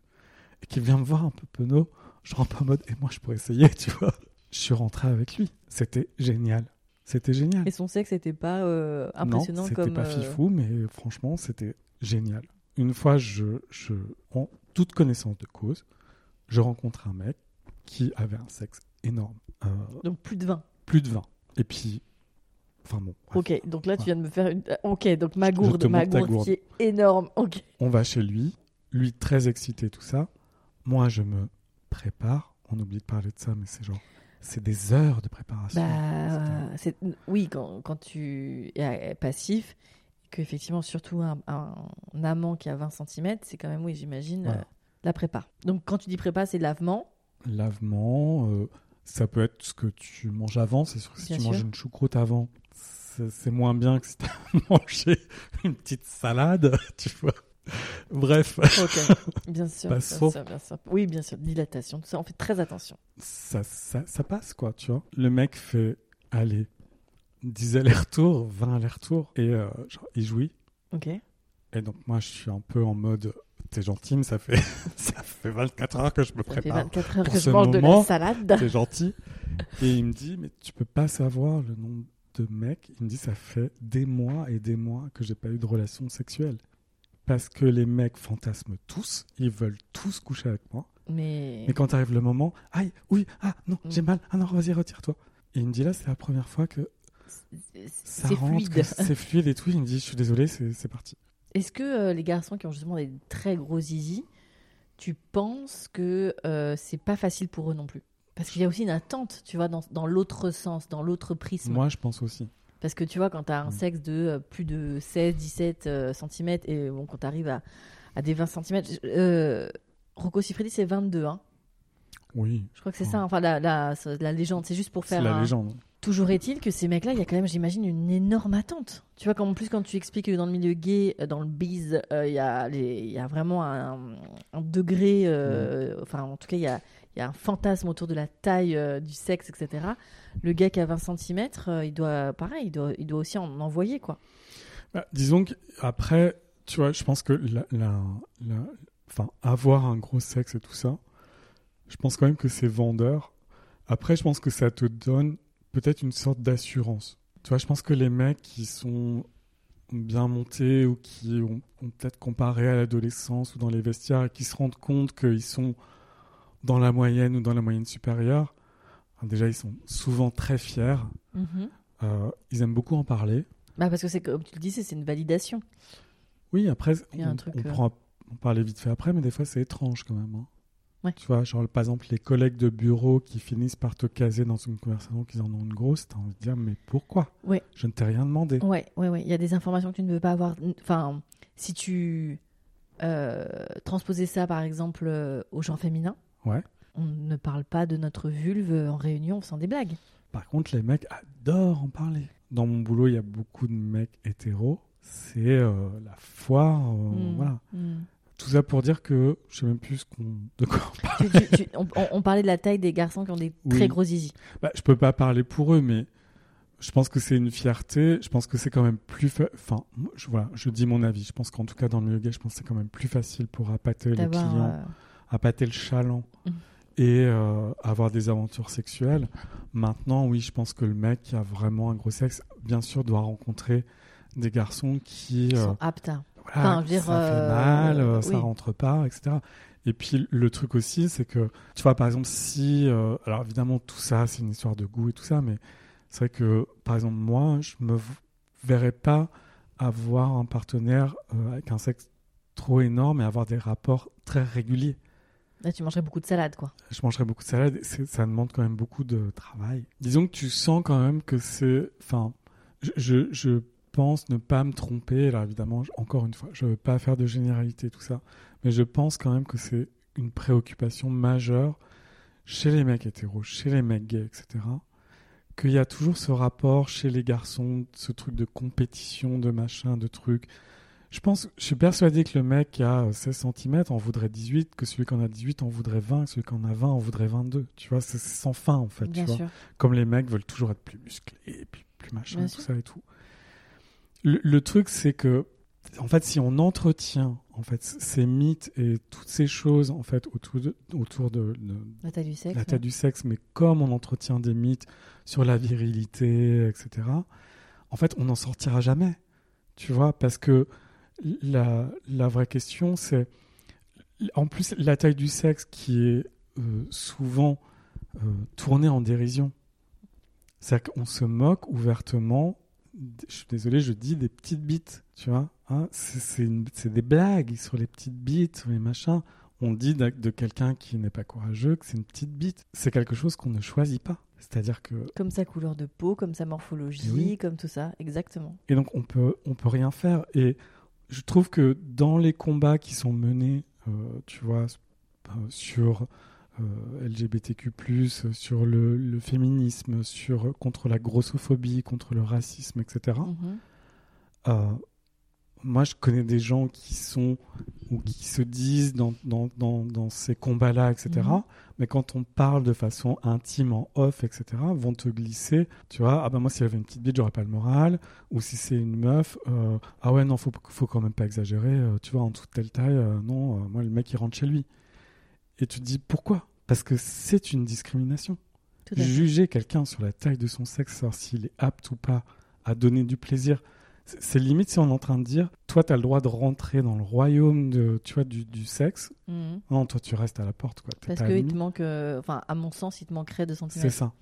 et qui vient me voir un peu penaud. Je rentre en mode, et moi, je pourrais essayer, tu vois. Je suis rentré avec lui. C'était génial. C'était génial. Et son sexe n'était pas euh, impressionnant non, c'était comme. pas euh, fifou, mais franchement, c'était génial. Une fois, je, je, en toute connaissance de cause, je rencontre un mec qui avait un sexe énorme. Euh, Donc plus de 20. plus de 20. Et puis, enfin bon. Ok, donc là tu Ouais. viens de me faire une. Ok, donc ma gourde, ma gourde. qui est énorme. Ok. on va chez lui, lui très excité, tout ça. Moi, je me prépare. On oublie de parler de ça, mais c'est genre, c'est des heures de préparation. Bah, c'est oui, quand, quand tu es passif, que effectivement, surtout un, un amant qui a 20 cm, c'est quand même, oui, j'imagine, Voilà. euh, la prépa. Donc quand tu dis prépa, c'est lavement. Lavement, euh, ça peut être ce que tu manges avant. C'est sûr que si Bien tu sûr. manges une choucroute avant, c'est moins bien que si tu as mangé une petite salade, tu vois. Bref, bien sûr, bien Passons. sûr, bien sûr. Oui, bien sûr, dilatation, tout ça, on fait très attention. ça, ça, ça passe, quoi, tu vois. Le mec fait, allez, 10 allers-retours, 20 allers-retours, et euh, genre, il jouit. Ok. Et donc, moi, je suis un peu en mode, t'es gentil, mais ça fait, ça fait 24 heures que je me Ça fait prépare. 24 heures pour que ce je mange de la salade. T'es gentil. Et il me dit, mais tu peux pas savoir le nombre de mecs. Il me dit, ça fait des mois et des mois que j'ai pas eu de relation sexuelle. Parce que les mecs fantasment tous, ils veulent tous coucher avec moi. Mais, Mais quand arrive le moment, aïe, oui, ah non, Mm. j'ai mal, ah non, vas-y, retire-toi. Et il me dit là, c'est la première fois que ça rentre, fluide. que c'est fluide et tout. Il me dit, je suis désolé, c'est c'est parti. Est-ce que euh, les garçons qui ont justement des très gros zizi, tu penses que euh, c'est pas facile pour eux non plus? Parce qu'il y a aussi une attente, tu vois, dans, dans l'autre sens, dans l'autre prisme. Moi, je pense aussi. Parce que tu vois, quand tu as un Mm. sexe de euh, plus de 16, 17 cm, et bon, quand tu arrives à, à des 20 cm, euh, Rocco Siffredi, c'est 22. Hein. Oui, Je crois que c'est Ouais. ça, enfin, la, la, la légende. C'est juste pour c'est faire. la un- légende. Toujours est-il que ces mecs-là, il y a quand même, j'imagine, une énorme attente. Tu vois, comme en plus, quand tu expliques que dans le milieu gay, euh, dans le biz, euh, il y, a les- il y a vraiment un, un degré, euh, enfin, en tout cas, il y a, il y a un fantasme autour de la taille euh, du sexe, etc. Le gars qui a 20 cm, il doit, pareil, il doit, il doit aussi en envoyer, quoi. Bah, disons qu'après, tu vois, je pense que la- enfin, avoir un gros sexe et tout ça, je pense quand même que c'est vendeur. Après, je pense que ça te donne peut-être une sorte d'assurance. Tu vois, je pense que les mecs qui sont bien montés ou qui ont, ont peut-être comparé à l'adolescence ou dans les vestiaires et qui se rendent compte qu'ils sont dans la moyenne ou dans la moyenne supérieure, déjà, ils sont souvent très fiers. Euh, ils aiment beaucoup en parler. Bah, parce que c'est comme tu le disais, c'est une validation. Oui, après, un on, truc, on euh, prend parler vite fait après, mais des fois c'est étrange quand même. hein. Ouais. Tu vois, genre par exemple les collègues de bureau qui finissent par te caser dans une conversation qu'ils en ont une grosse, t'as envie de dire mais pourquoi? Ouais. Je ne t'ai rien demandé. Ouais, ouais, ouais. Il y a des informations que tu ne veux pas avoir. Enfin, si tu euh, transposais ça, par exemple, euh, au genre féminin, Ouais. on ne parle pas de notre vulve en réunion sans des blagues. Par contre, les mecs adorent en parler. Dans mon boulot, il y a beaucoup de mecs hétéros. C'est euh, la foire, euh, Mm, voilà. mm. Tout ça pour dire que je sais même plus ce qu'on- de quoi on parle. Tu- tu- tu- on, parlait de la taille des garçons qui ont des Oui. très gros zizi. Bah, je peux pas parler pour eux, mais je pense que c'est une fierté. Je pense que c'est quand même plus. fa- Enfin, je, voilà, je dis mon avis. Je pense qu'en tout cas, dans le milieu gay, je pense que c'est quand même plus facile pour appâter le D'avoir. client, euh, appâter le chaland Mhm. et euh, avoir des aventures sexuelles. Maintenant, oui, je pense que le mec qui a vraiment un gros sexe, bien sûr, doit rencontrer des garçons qui. qui euh, sont aptes à. voilà, Enfin, je veux dire, ça euh, fait mal, euh, ça oui. rentre pas, etc. Et puis le truc aussi, c'est que, tu vois, par exemple, si, euh, alors évidemment, tout ça, c'est une histoire de goût et tout ça, mais c'est vrai que, par exemple, moi, je me verrais pas avoir un partenaire euh, avec un sexe trop énorme et avoir des rapports très réguliers. Là, tu mangerais beaucoup de salade, quoi. Je mangerais beaucoup de salade. Ça demande quand même beaucoup de travail. Disons que tu sens quand même que c'est. Enfin, je, je, pense ne pas me tromper. Alors évidemment, encore une fois, je veux pas faire de généralité, tout ça. Mais je pense quand même que c'est une préoccupation majeure chez les mecs hétéros, chez les mecs gays, etc. Qu'il y a toujours ce rapport chez les garçons, ce truc de compétition, de machin, de trucs. Je pense, je suis persuadé que le mec qui a 16 cm en voudrait 18, que celui qui en a 18 en voudrait 20, que celui qui en a 20 en voudrait 22. Tu vois, c'est sans fin en fait. Bien tu vois. sûr. Comme les mecs veulent toujours être plus musclés, et puis plus machin, Bien tout sûr. ça et tout. Le, le truc, c'est que, en fait, si on entretient en fait ces mythes et toutes ces choses en fait autour de, autour de, de- La taille du sexe. la ouais. taille du sexe, mais comme on entretient des mythes sur la virilité, etc., en fait, on n'en sortira jamais. Tu vois, parce que la, la vraie question, c'est. En plus, la taille du sexe qui est euh, souvent euh, tournée en dérision. C'est-à-dire qu'on se moque ouvertement. Je suis désolé, je dis des petites bites, tu vois. hein. c'est des blagues sur les petites bites, sur les machins on dit de, de quelqu'un qui n'est pas courageux que c'est une petite bite. C'est quelque chose qu'on ne choisit pas. C'est-à-dire que Comme sa couleur de peau, comme sa morphologie, Eh oui. comme tout ça, exactement. et donc on peut on peut rien faire. Et je trouve que dans les combats qui sont menés, euh, tu vois, euh, sur euh, LGBTQ+, sur le, le féminisme, sur contre la grossophobie, contre le racisme, etc. Euh, moi, je connais des gens qui sont ou qui se disent dans, dans, dans, dans ces combats-là, etc. Mhm. Mais quand on parle de façon intime, en off, etc., vont te glisser, tu vois, ah ben moi, si j'avais une petite bite, j'aurais pas le moral. Ou si c'est une meuf, euh, ah ouais, non, faut, faut quand même pas exagérer, euh, tu vois, en toute telle taille, euh, non, moi, le mec, il rentre chez lui. Et tu te dis, pourquoi? Parce que c'est une discrimination. Juger quelqu'un sur la taille de son sexe, savoir s'il est apte ou pas à donner du plaisir, c'est c'est limite si on est en train de dire, toi, tu as le droit de rentrer dans le royaume de, tu vois, du, du sexe. Mhm. Non, toi, tu restes à la porte. Quoi. Parce qu'il te manque, euh, enfin, à mon sens, il te manquerait de C'est centimètres. ça.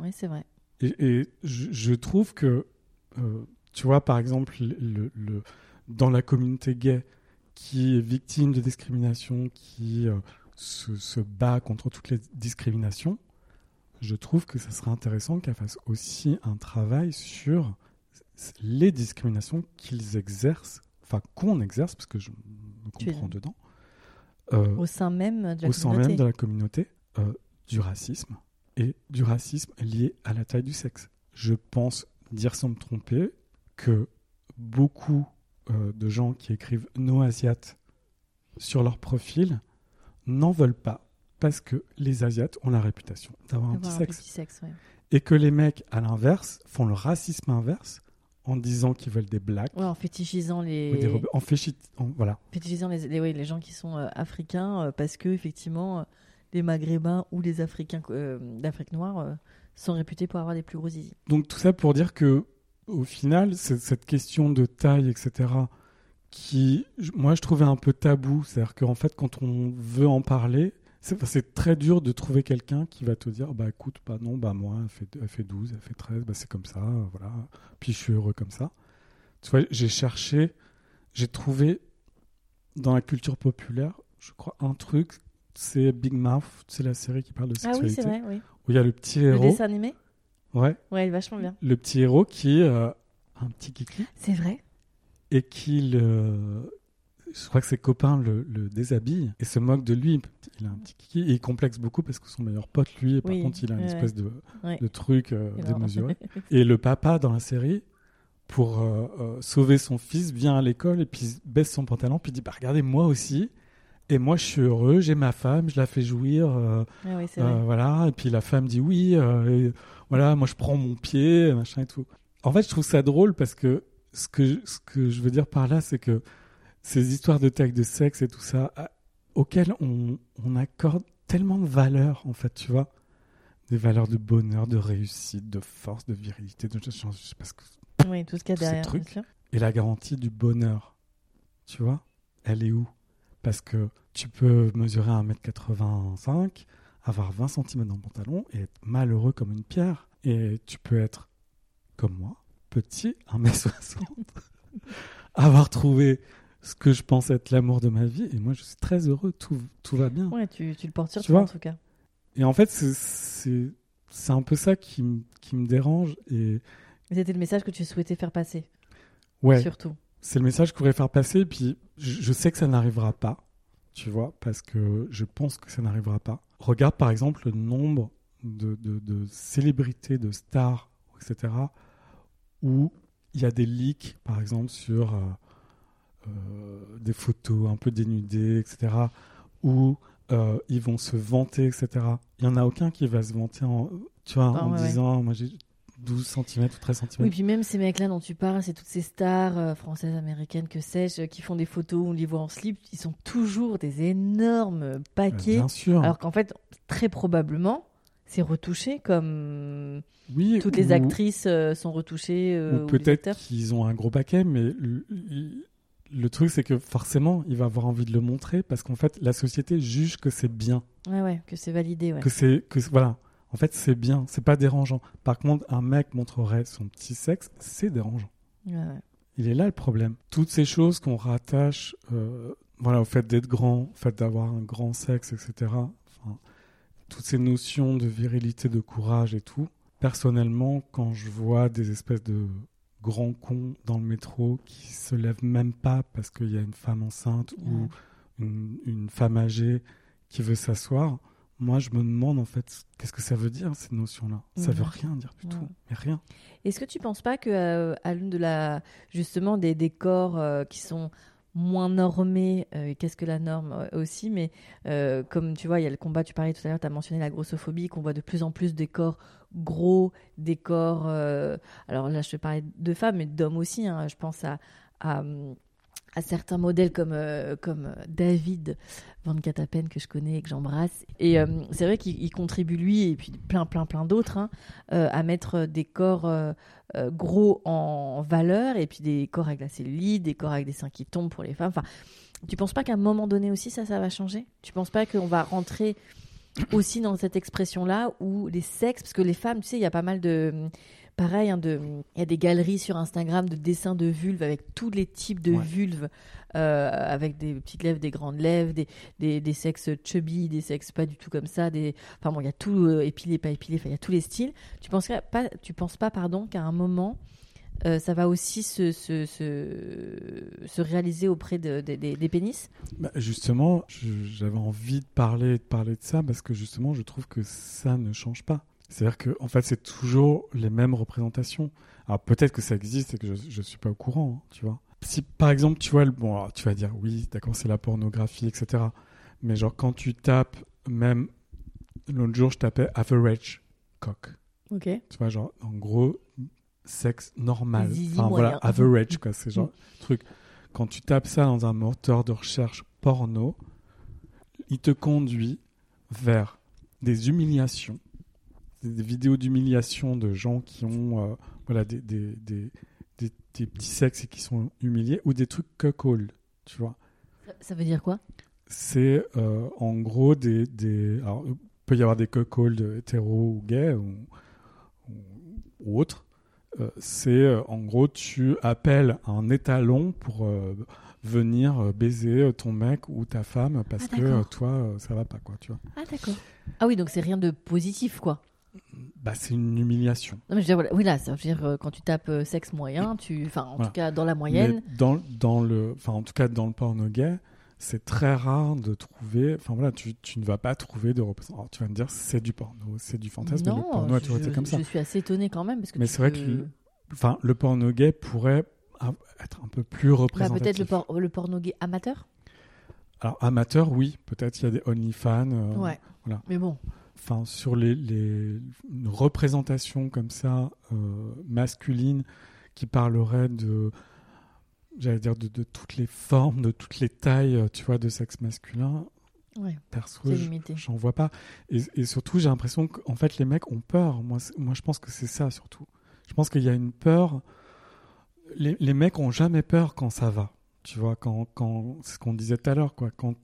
Oui, c'est vrai. Et, et je, je trouve que, euh, tu vois, par exemple, le, le- dans la communauté gay qui est victime de discrimination, qui euh, se, se bat contre toutes les discriminations, je trouve que ça serait intéressant qu'elle fasse aussi un travail sur les discriminations qu'ils exercent, enfin qu'on exerce, parce que je me es- comprends dedans, euh, Au sein même de la au sein communauté. même de la communauté euh, du racisme et du racisme lié à la taille du sexe. Je pense dire sans me tromper que beaucoup euh, de gens qui écrivent no asiates sur leur profil n'en veulent pas parce que les asiates ont la réputation d'avoir un petit un sexe petit sexe, ouais. Et que les mecs à l'inverse font le racisme inverse en disant qu'ils veulent des blacks Ouais, en fétichisant ou les, en voilà fétichisant les, les, oui, les gens qui sont euh, africains euh, parce que effectivement euh, les maghrébins ou les africains d'Afrique noire sont réputés pour avoir des plus gros zizi. Donc tout ça pour dire que au final, c'est- cette question de taille, etc., qui, moi, je trouvais un peu tabou. C'est-à-dire qu'en fait, quand on veut en parler, c'est très dur de trouver quelqu'un qui va te dire, bah écoute, bah non, bah moi, elle fait, elle fait 12, elle fait 13, bah c'est comme ça, euh, voilà. Puis je suis heureux comme ça. Tu vois, j'ai cherché, j'ai trouvé dans la culture populaire, je crois, un truc, c'est Big Mouth, c'est la série qui parle de Ah oui, sexualité, c'est vrai, oui. où il y a le petit Le héros, dessin animé? Ouais, Ouais, il est vachement bien. le petit héros qui euh, a un petit kiki C'est vrai et qui le je crois que ses copains le, le déshabillent et se moquent de lui. Il a un petit kiki et il complexe beaucoup parce que son meilleur pote, lui, par Oui, contre, il a une espèce de, de truc euh, démesuré. Et le papa, dans la série, pour euh, euh, sauver son fils, vient à l'école et puis baisse son pantalon puis dit bah, Regardez, moi aussi. Et moi, je suis heureux, j'ai ma femme, je la fais jouir. euh, Ah oui, euh, voilà. Et puis la femme dit oui, euh, et voilà, moi je prends mon pied, machin et tout. En fait, je trouve ça drôle parce que ce que je, ce que je veux dire par là, c'est que ces histoires de tag de sexe et tout ça, à- auxquelles on, on accorde tellement de valeurs, en fait, tu vois. Des valeurs de bonheur, de réussite, de force, de virilité, de je, sais pas ce que- Oui, tout ce qu'il y a derrière. trucs. Et la garantie du bonheur, tu vois, elle est où? Parce que tu peux mesurer 1m85, avoir 20 cm dans le pantalon et être malheureux comme une pierre. Et tu peux être comme moi, petit, 1m60, avoir trouvé ce que je pense être l'amour de ma vie. Et moi, je suis très heureux. Tout, tout va bien. Ouais, tu, tu le portes sur Tu toi vois en tout cas. Et en fait, c'est- un peu ça qui, qui me dérange. Et Et C'était le message que tu souhaitais faire passer, ouais, surtout. c'est le message que je voudrais faire passer. Puis je, je sais que ça n'arrivera pas, tu vois, parce que je pense que ça n'arrivera pas. Regarde par exemple le nombre de, de- de célébrités, de stars, etc., où il y a des leaks, par exemple, sur euh, des photos un peu dénudées, etc., où euh, ils vont se vanter, etc. Il n'y en a aucun qui va se vanter en, tu vois, Ah, en ouais, ouais. disant moi j'ai 12 cm ou 13 cm. Oui, puis même ces mecs-là dont tu parles, c'est toutes ces stars euh, françaises, américaines, que sais-je, qui font des photos où on les voit en slip, ils sont toujours des énormes paquets. Bien sûr. Alors qu'en fait, très probablement, c'est retouché comme oui, toutes les actrices euh, sont retouchées. euh, Ou peut-être qu'ils ont un gros paquet, mais le, truc, c'est que forcément, il va avoir envie de le montrer parce qu'en fait, la société juge que c'est bien. Ouais, ouais, que c'est validé, ouais. Que c'est. Que, voilà. En fait, c'est bien. C'est pas dérangeant. Par contre, un mec montrerait son petit sexe, c'est dérangeant. Ouais, ouais. Il est là le problème. Toutes ces choses qu'on rattache euh, voilà, au fait d'être grand, au fait d'avoir un grand sexe, etc. Enfin, toutes ces notions de virilité, de courage et tout. Personnellement, quand je vois des espèces de grands cons dans le métro qui se lèvent même pas parce qu'il y a une femme enceinte Ouais. ou une, une femme âgée qui veut s'asseoir, moi je me demande en fait qu'est-ce que ça veut dire ces notions-là. Ça veut rien dire du Ouais. tout, mais rien. Est-ce que tu penses pas que euh, à l'une de la justement des, des corps euh, qui sont moins normés, euh, et qu'est-ce que la norme euh, aussi, mais euh, comme tu vois, il y a le combat, tu parlais tout à l'heure, tu as mentionné la grossophobie, qu'on voit de plus en plus des corps gros, des corps, euh, alors là je te parlais de femmes, mais d'hommes aussi, hein. je pense à, à, certains modèles comme, euh, comme David Van Catapen que je connais et que j'embrasse. Et euh, c'est vrai qu'il il contribue lui et puis plein plein plein d'autres hein, euh, à mettre des corps gros en valeur et puis des corps avec la cellulite, des corps avec des seins qui tombent pour les femmes. Enfin, tu penses pas qu'à un moment donné aussi ça ça va changer? Tu penses pas qu'on va rentrer aussi dans cette expression-là où les sexes, parce que les femmes, tu sais, il y a pas mal de pareil, hein, il y a des galeries sur Instagram de dessins de vulves avec tous les types de Ouais. vulves, euh, avec des petites lèvres, des grandes lèvres, des, des, des sexes chubby, des sexes pas du tout comme ça, des, enfin bon, il y a tout euh, épilé, pas épilé, il y a tous les styles. Tu penses pas, tu penses pas, pardon, qu'à un moment euh, ça va aussi se, se, se, se réaliser auprès de, de- des- des pénis Bah, justement, j'avais envie de parler, de parler de ça parce que justement, je trouve que ça ne change pas. C'est-à-dire que, en fait, c'est toujours les mêmes représentations. Alors peut-être que ça existe et que je ne suis pas au courant, hein, tu vois. Si par exemple, tu vois, le- bon, alors, tu vas dire oui, d'accord, c'est la pornographie, etc. Mais genre quand tu tapes, même l'autre jour, je tapais average cock. Ok. Tu vois, genre en gros, sexe normal. Zizi Enfin, moyen. voilà, average, quoi. C'est genre truc. Quand tu tapes ça dans un moteur de recherche porno, il te conduit vers des humiliations, des, vidéos d'humiliation de gens qui ont euh, voilà, des, des, des, des- petits sexes et qui sont humiliés, ou des trucs cuckold, tu vois. Ça, veut dire quoi? C'est euh, en gros des. des alors, il peut y avoir des cuckolds hétéros ou gays ou, ou, ou autres. Euh, c'est euh, en gros, tu appelles un étalon pour euh, venir baiser ton mec ou ta femme parce Ah, que toi, ça va pas, quoi, tu vois. Ah d'accord. Ah oui, donc c'est rien de positif quoi. Bah, c'est une humiliation. Non, mais je veux dire, voilà, oui, là, ça veut dire quand tu tapes euh, sexe moyen, tu, enfin, en Voilà. tout cas dans la moyenne, Mais dans, dans le, enfin, en tout cas, dans le porno gay, c'est très rare de trouver. Enfin voilà, tu, tu ne vas pas trouver de représentation. Tu vas me dire, c'est du porno, c'est du fantasme. mais non, le porno a toujours été comme ça. je suis assez étonnée quand même parce que Mais c'est vrai que le- Enfin, le porno gay pourrait être un peu plus Bah, représentatif. peut-être le, por- le porno gay amateur? Alors amateur, oui, peut-être il y a des OnlyFans. euh, ouais. voilà. Mais bon, Enfin, sur les, les une représentation comme ça euh, masculine qui parlerait de, j'allais dire de, de toutes les formes, de toutes les tailles, euh, tu vois, de sexe masculin. ouais, Perso, j'en vois pas. Et, et surtout, j'ai l'impression qu'en fait, les mecs ont peur. Moi, moi, je pense que c'est ça surtout. Je pense qu'il y a une peur. Les, les mecs ont jamais peur quand ça va. Tu vois, quand, quand c'est ce qu'on disait tout à l'heure, quoi. Quand,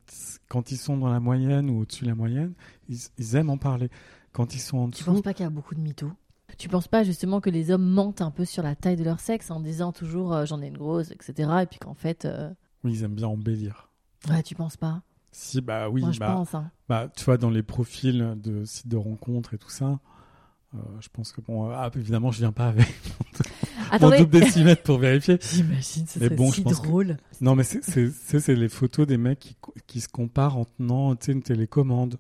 quand ils sont dans la moyenne ou au-dessus de la moyenne, ils, ils aiment en parler. Quand ils sont en Tu dessous, penses pas qu'il y a beaucoup de mythos? Tu penses pas justement que les hommes mentent un peu sur la taille de leur sexe en disant toujours euh, j'en ai une grosse, etc. Et puis qu'en fait, euh, Oui, ils aiment bien embellir. Ouais, tu penses pas? Si, bah oui, Moi, je bah, pense. hein. bah, tu vois, dans les profils de sites de rencontres et tout ça, euh, je pense que, bon, ah, évidemment, je viens pas avec mon Attendez. double décimètre pour vérifier. J'imagine, ce Mais serait bon, si que- drôle. Non, mais c'est- les photos des mecs qui, qui se comparent en tenant, une télécommande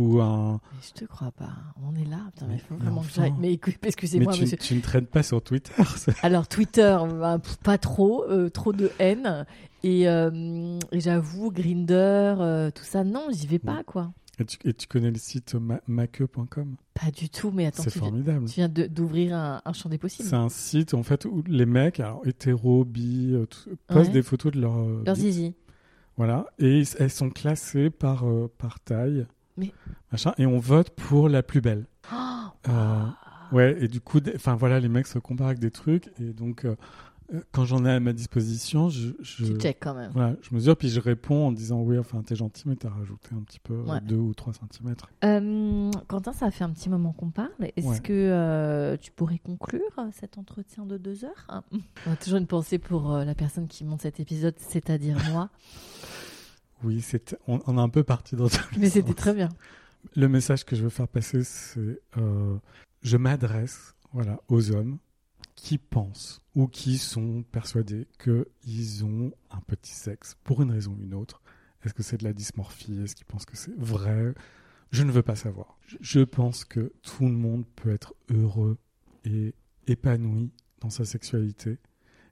ou un. Mais je te crois pas. On est là. Putain, mais Mais- faut vraiment enfin. excusez-moi, tu, monsieur. tu ne traînes pas sur Twitter. Alors Twitter, bah, pas trop, euh, trop de haine. Et, euh, et j'avoue, Grinder, euh, tout ça, non, j'y vais pas, quoi. Et tu, et tu connais le site ma- maque.com Pas du tout, mais attends, C'est tu, viens- formidable. tu viens d'ouvrir un, un champ des possibles. C'est un site en fait où les mecs, alors hétéros, bi, tout- postent Ouais. des photos de leur. Leur zizi. Voilà, et elles sont classées par, par taille. Mais- Machin, et on vote pour la plus belle. Oh, Euh, ouais, et du coup, enfin voilà, les mecs se comparent avec des trucs, et donc euh, euh, quand j'en ai à ma disposition, je, je, tu check quand même. voilà, je mesure, puis je réponds en disant oui, enfin t'es gentil, mais t'as rajouté un petit peu, Ouais. 2 ou 3 centimètres. Euh, Quentin, ça fait un petit moment qu'on parle. Est-ce Ouais. que euh, tu pourrais conclure cet entretien de deux heures? On a toujours une pensée pour euh, la personne qui monte cet épisode, c'est-à-dire moi. Oui, c'était, on, on a un peu parti dans tous Mais c'était très bien. Le message que je veux faire passer, c'est euh, je m'adresse voilà, aux hommes qui pensent ou qui sont persuadés qu'ils ont un petit sexe pour une raison ou une autre. Est-ce que c'est de la dysmorphie? Est-ce qu'ils pensent que c'est vrai? Je ne veux pas savoir. Je pense que tout le monde peut être heureux et épanoui dans sa sexualité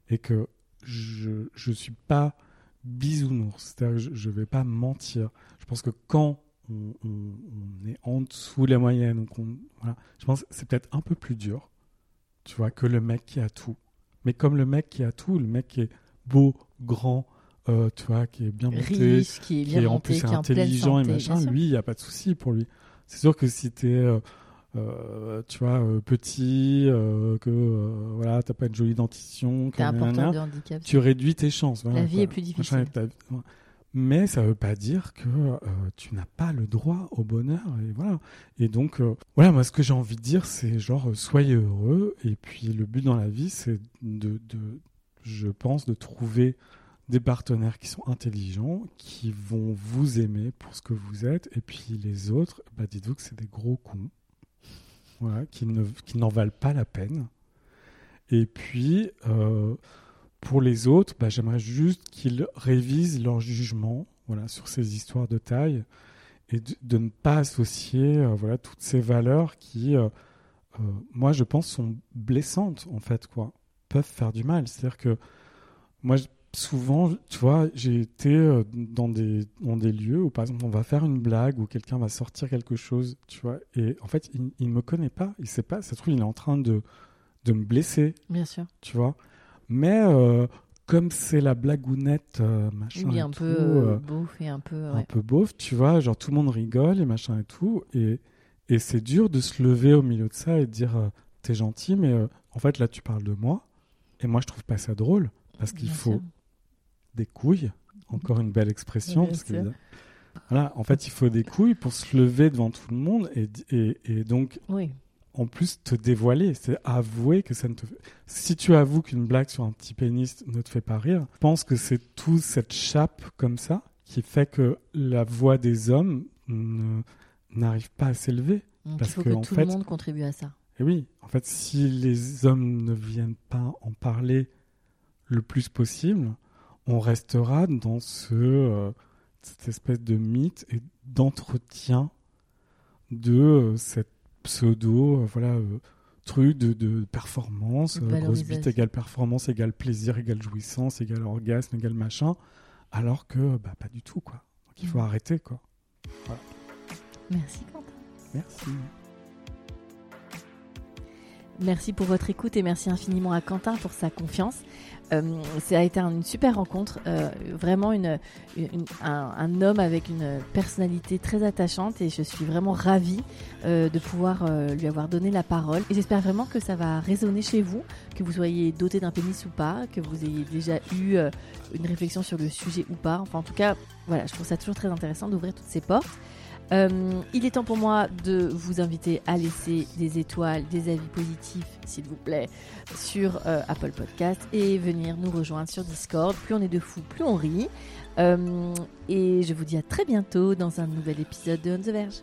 et que je ne suis pas bisounours. C'est-à-dire que je ne vais pas mentir. Je pense que quand on, on- on est en dessous de la moyenne, donc on- voilà, je pense que c'est peut-être un peu plus dur, tu vois, que le mec qui a tout. Mais comme le mec qui a tout, le mec qui est beau, grand, euh, tu vois, qui est bien monté, Riche, qui est qui est en plus qui est intelligent et machin, lui, il n'y a pas de souci pour lui. C'est sûr que si t'es, euh, euh, tu vois, euh, petit, euh, que voilà, t'as pas une jolie dentition, que nanana, de handicap. tu réduis tes chances. voilà, La vie quoi. est plus difficile. ta-. Mais ça veut pas dire que tu n'as pas le droit au bonheur et voilà. Et donc voilà, moi ce que j'ai envie de dire, c'est genre soyez heureux et puis le but dans la vie, c'est de, de, je pense, de trouver des partenaires qui sont intelligents, qui vont vous aimer pour ce que vous êtes, et puis les autres, bah dites-vous que c'est des gros cons, voilà, n'en valent pas la peine. Et puis, euh, pour les autres, bah, j'aimerais juste qu'ils révisent leur jugement voilà, sur ces histoires de taille et de, ne pas associer euh, voilà, toutes ces valeurs qui, euh, moi, je pense, sont blessantes, en fait, quoi, peuvent faire du mal. C'est-à-dire que moi, souvent, tu vois, j'ai été euh, dans des, dans des lieux où, par exemple, on va faire une blague ou quelqu'un va sortir quelque chose, tu vois, et en fait, il ne me connaît pas, il sait pas, ça se trouve, il est en train de, de me blesser, Bien sûr. tu vois. Mais euh, comme c'est la blagounette, euh, machin, Oui, un peu euh, euh, beauf et un peu. un peu beauf, tu vois, genre tout le monde rigole et machin et tout, et, et c'est dur de se lever au milieu de ça et de dire t'es gentil, mais en fait là tu parles de moi, et moi je trouve pas ça drôle, parce qu'il faut sûr. Des couilles, encore une belle expression, parce que voilà, en fait il faut des couilles pour se lever devant tout le monde et, et, et donc Oui. en plus te dévoiler, c'est avouer que ça ne te fait... Si tu avoues qu'une blague sur un petit pénis ne te fait pas rire, je pense que c'est tout cette chape comme ça qui fait que la voix des hommes n'arrive pas à s'élever. Donc, Parce il faut que, que en tout fait- le monde contribue à ça. Et oui, en fait, si les hommes ne viennent pas en parler le plus possible, on restera dans ce, euh, cette espèce de mythe et d'entretien de euh, cette pseudo, euh, voilà, truc de, de performance, grosse bite égale performance, égale plaisir, égale jouissance, égale orgasme, égale machin, alors que bah, pas du tout, quoi. Donc il faut Mhm. arrêter, quoi. Merci Quentin. Merci. Merci pour votre écoute et merci infiniment à Quentin pour sa confiance. Euh, ça a été une super rencontre, euh, vraiment un, homme avec une personnalité très attachante et je suis vraiment ravie euh, de pouvoir euh, lui avoir donné la parole. Et j'espère vraiment que ça va résonner chez vous, que vous soyez doté d'un pénis ou pas, que vous ayez déjà eu une réflexion sur le sujet ou pas. Enfin, en tout cas, voilà, je trouve ça toujours très intéressant d'ouvrir toutes ces portes. Euh, il est temps pour moi de vous inviter à laisser des étoiles, des avis positifs, s'il vous plaît, sur euh, Apple Podcast et venir nous rejoindre sur Discord. Plus on est de fous, plus on rit. Euh, et je vous dis à très bientôt dans un nouvel épisode de On the Verge.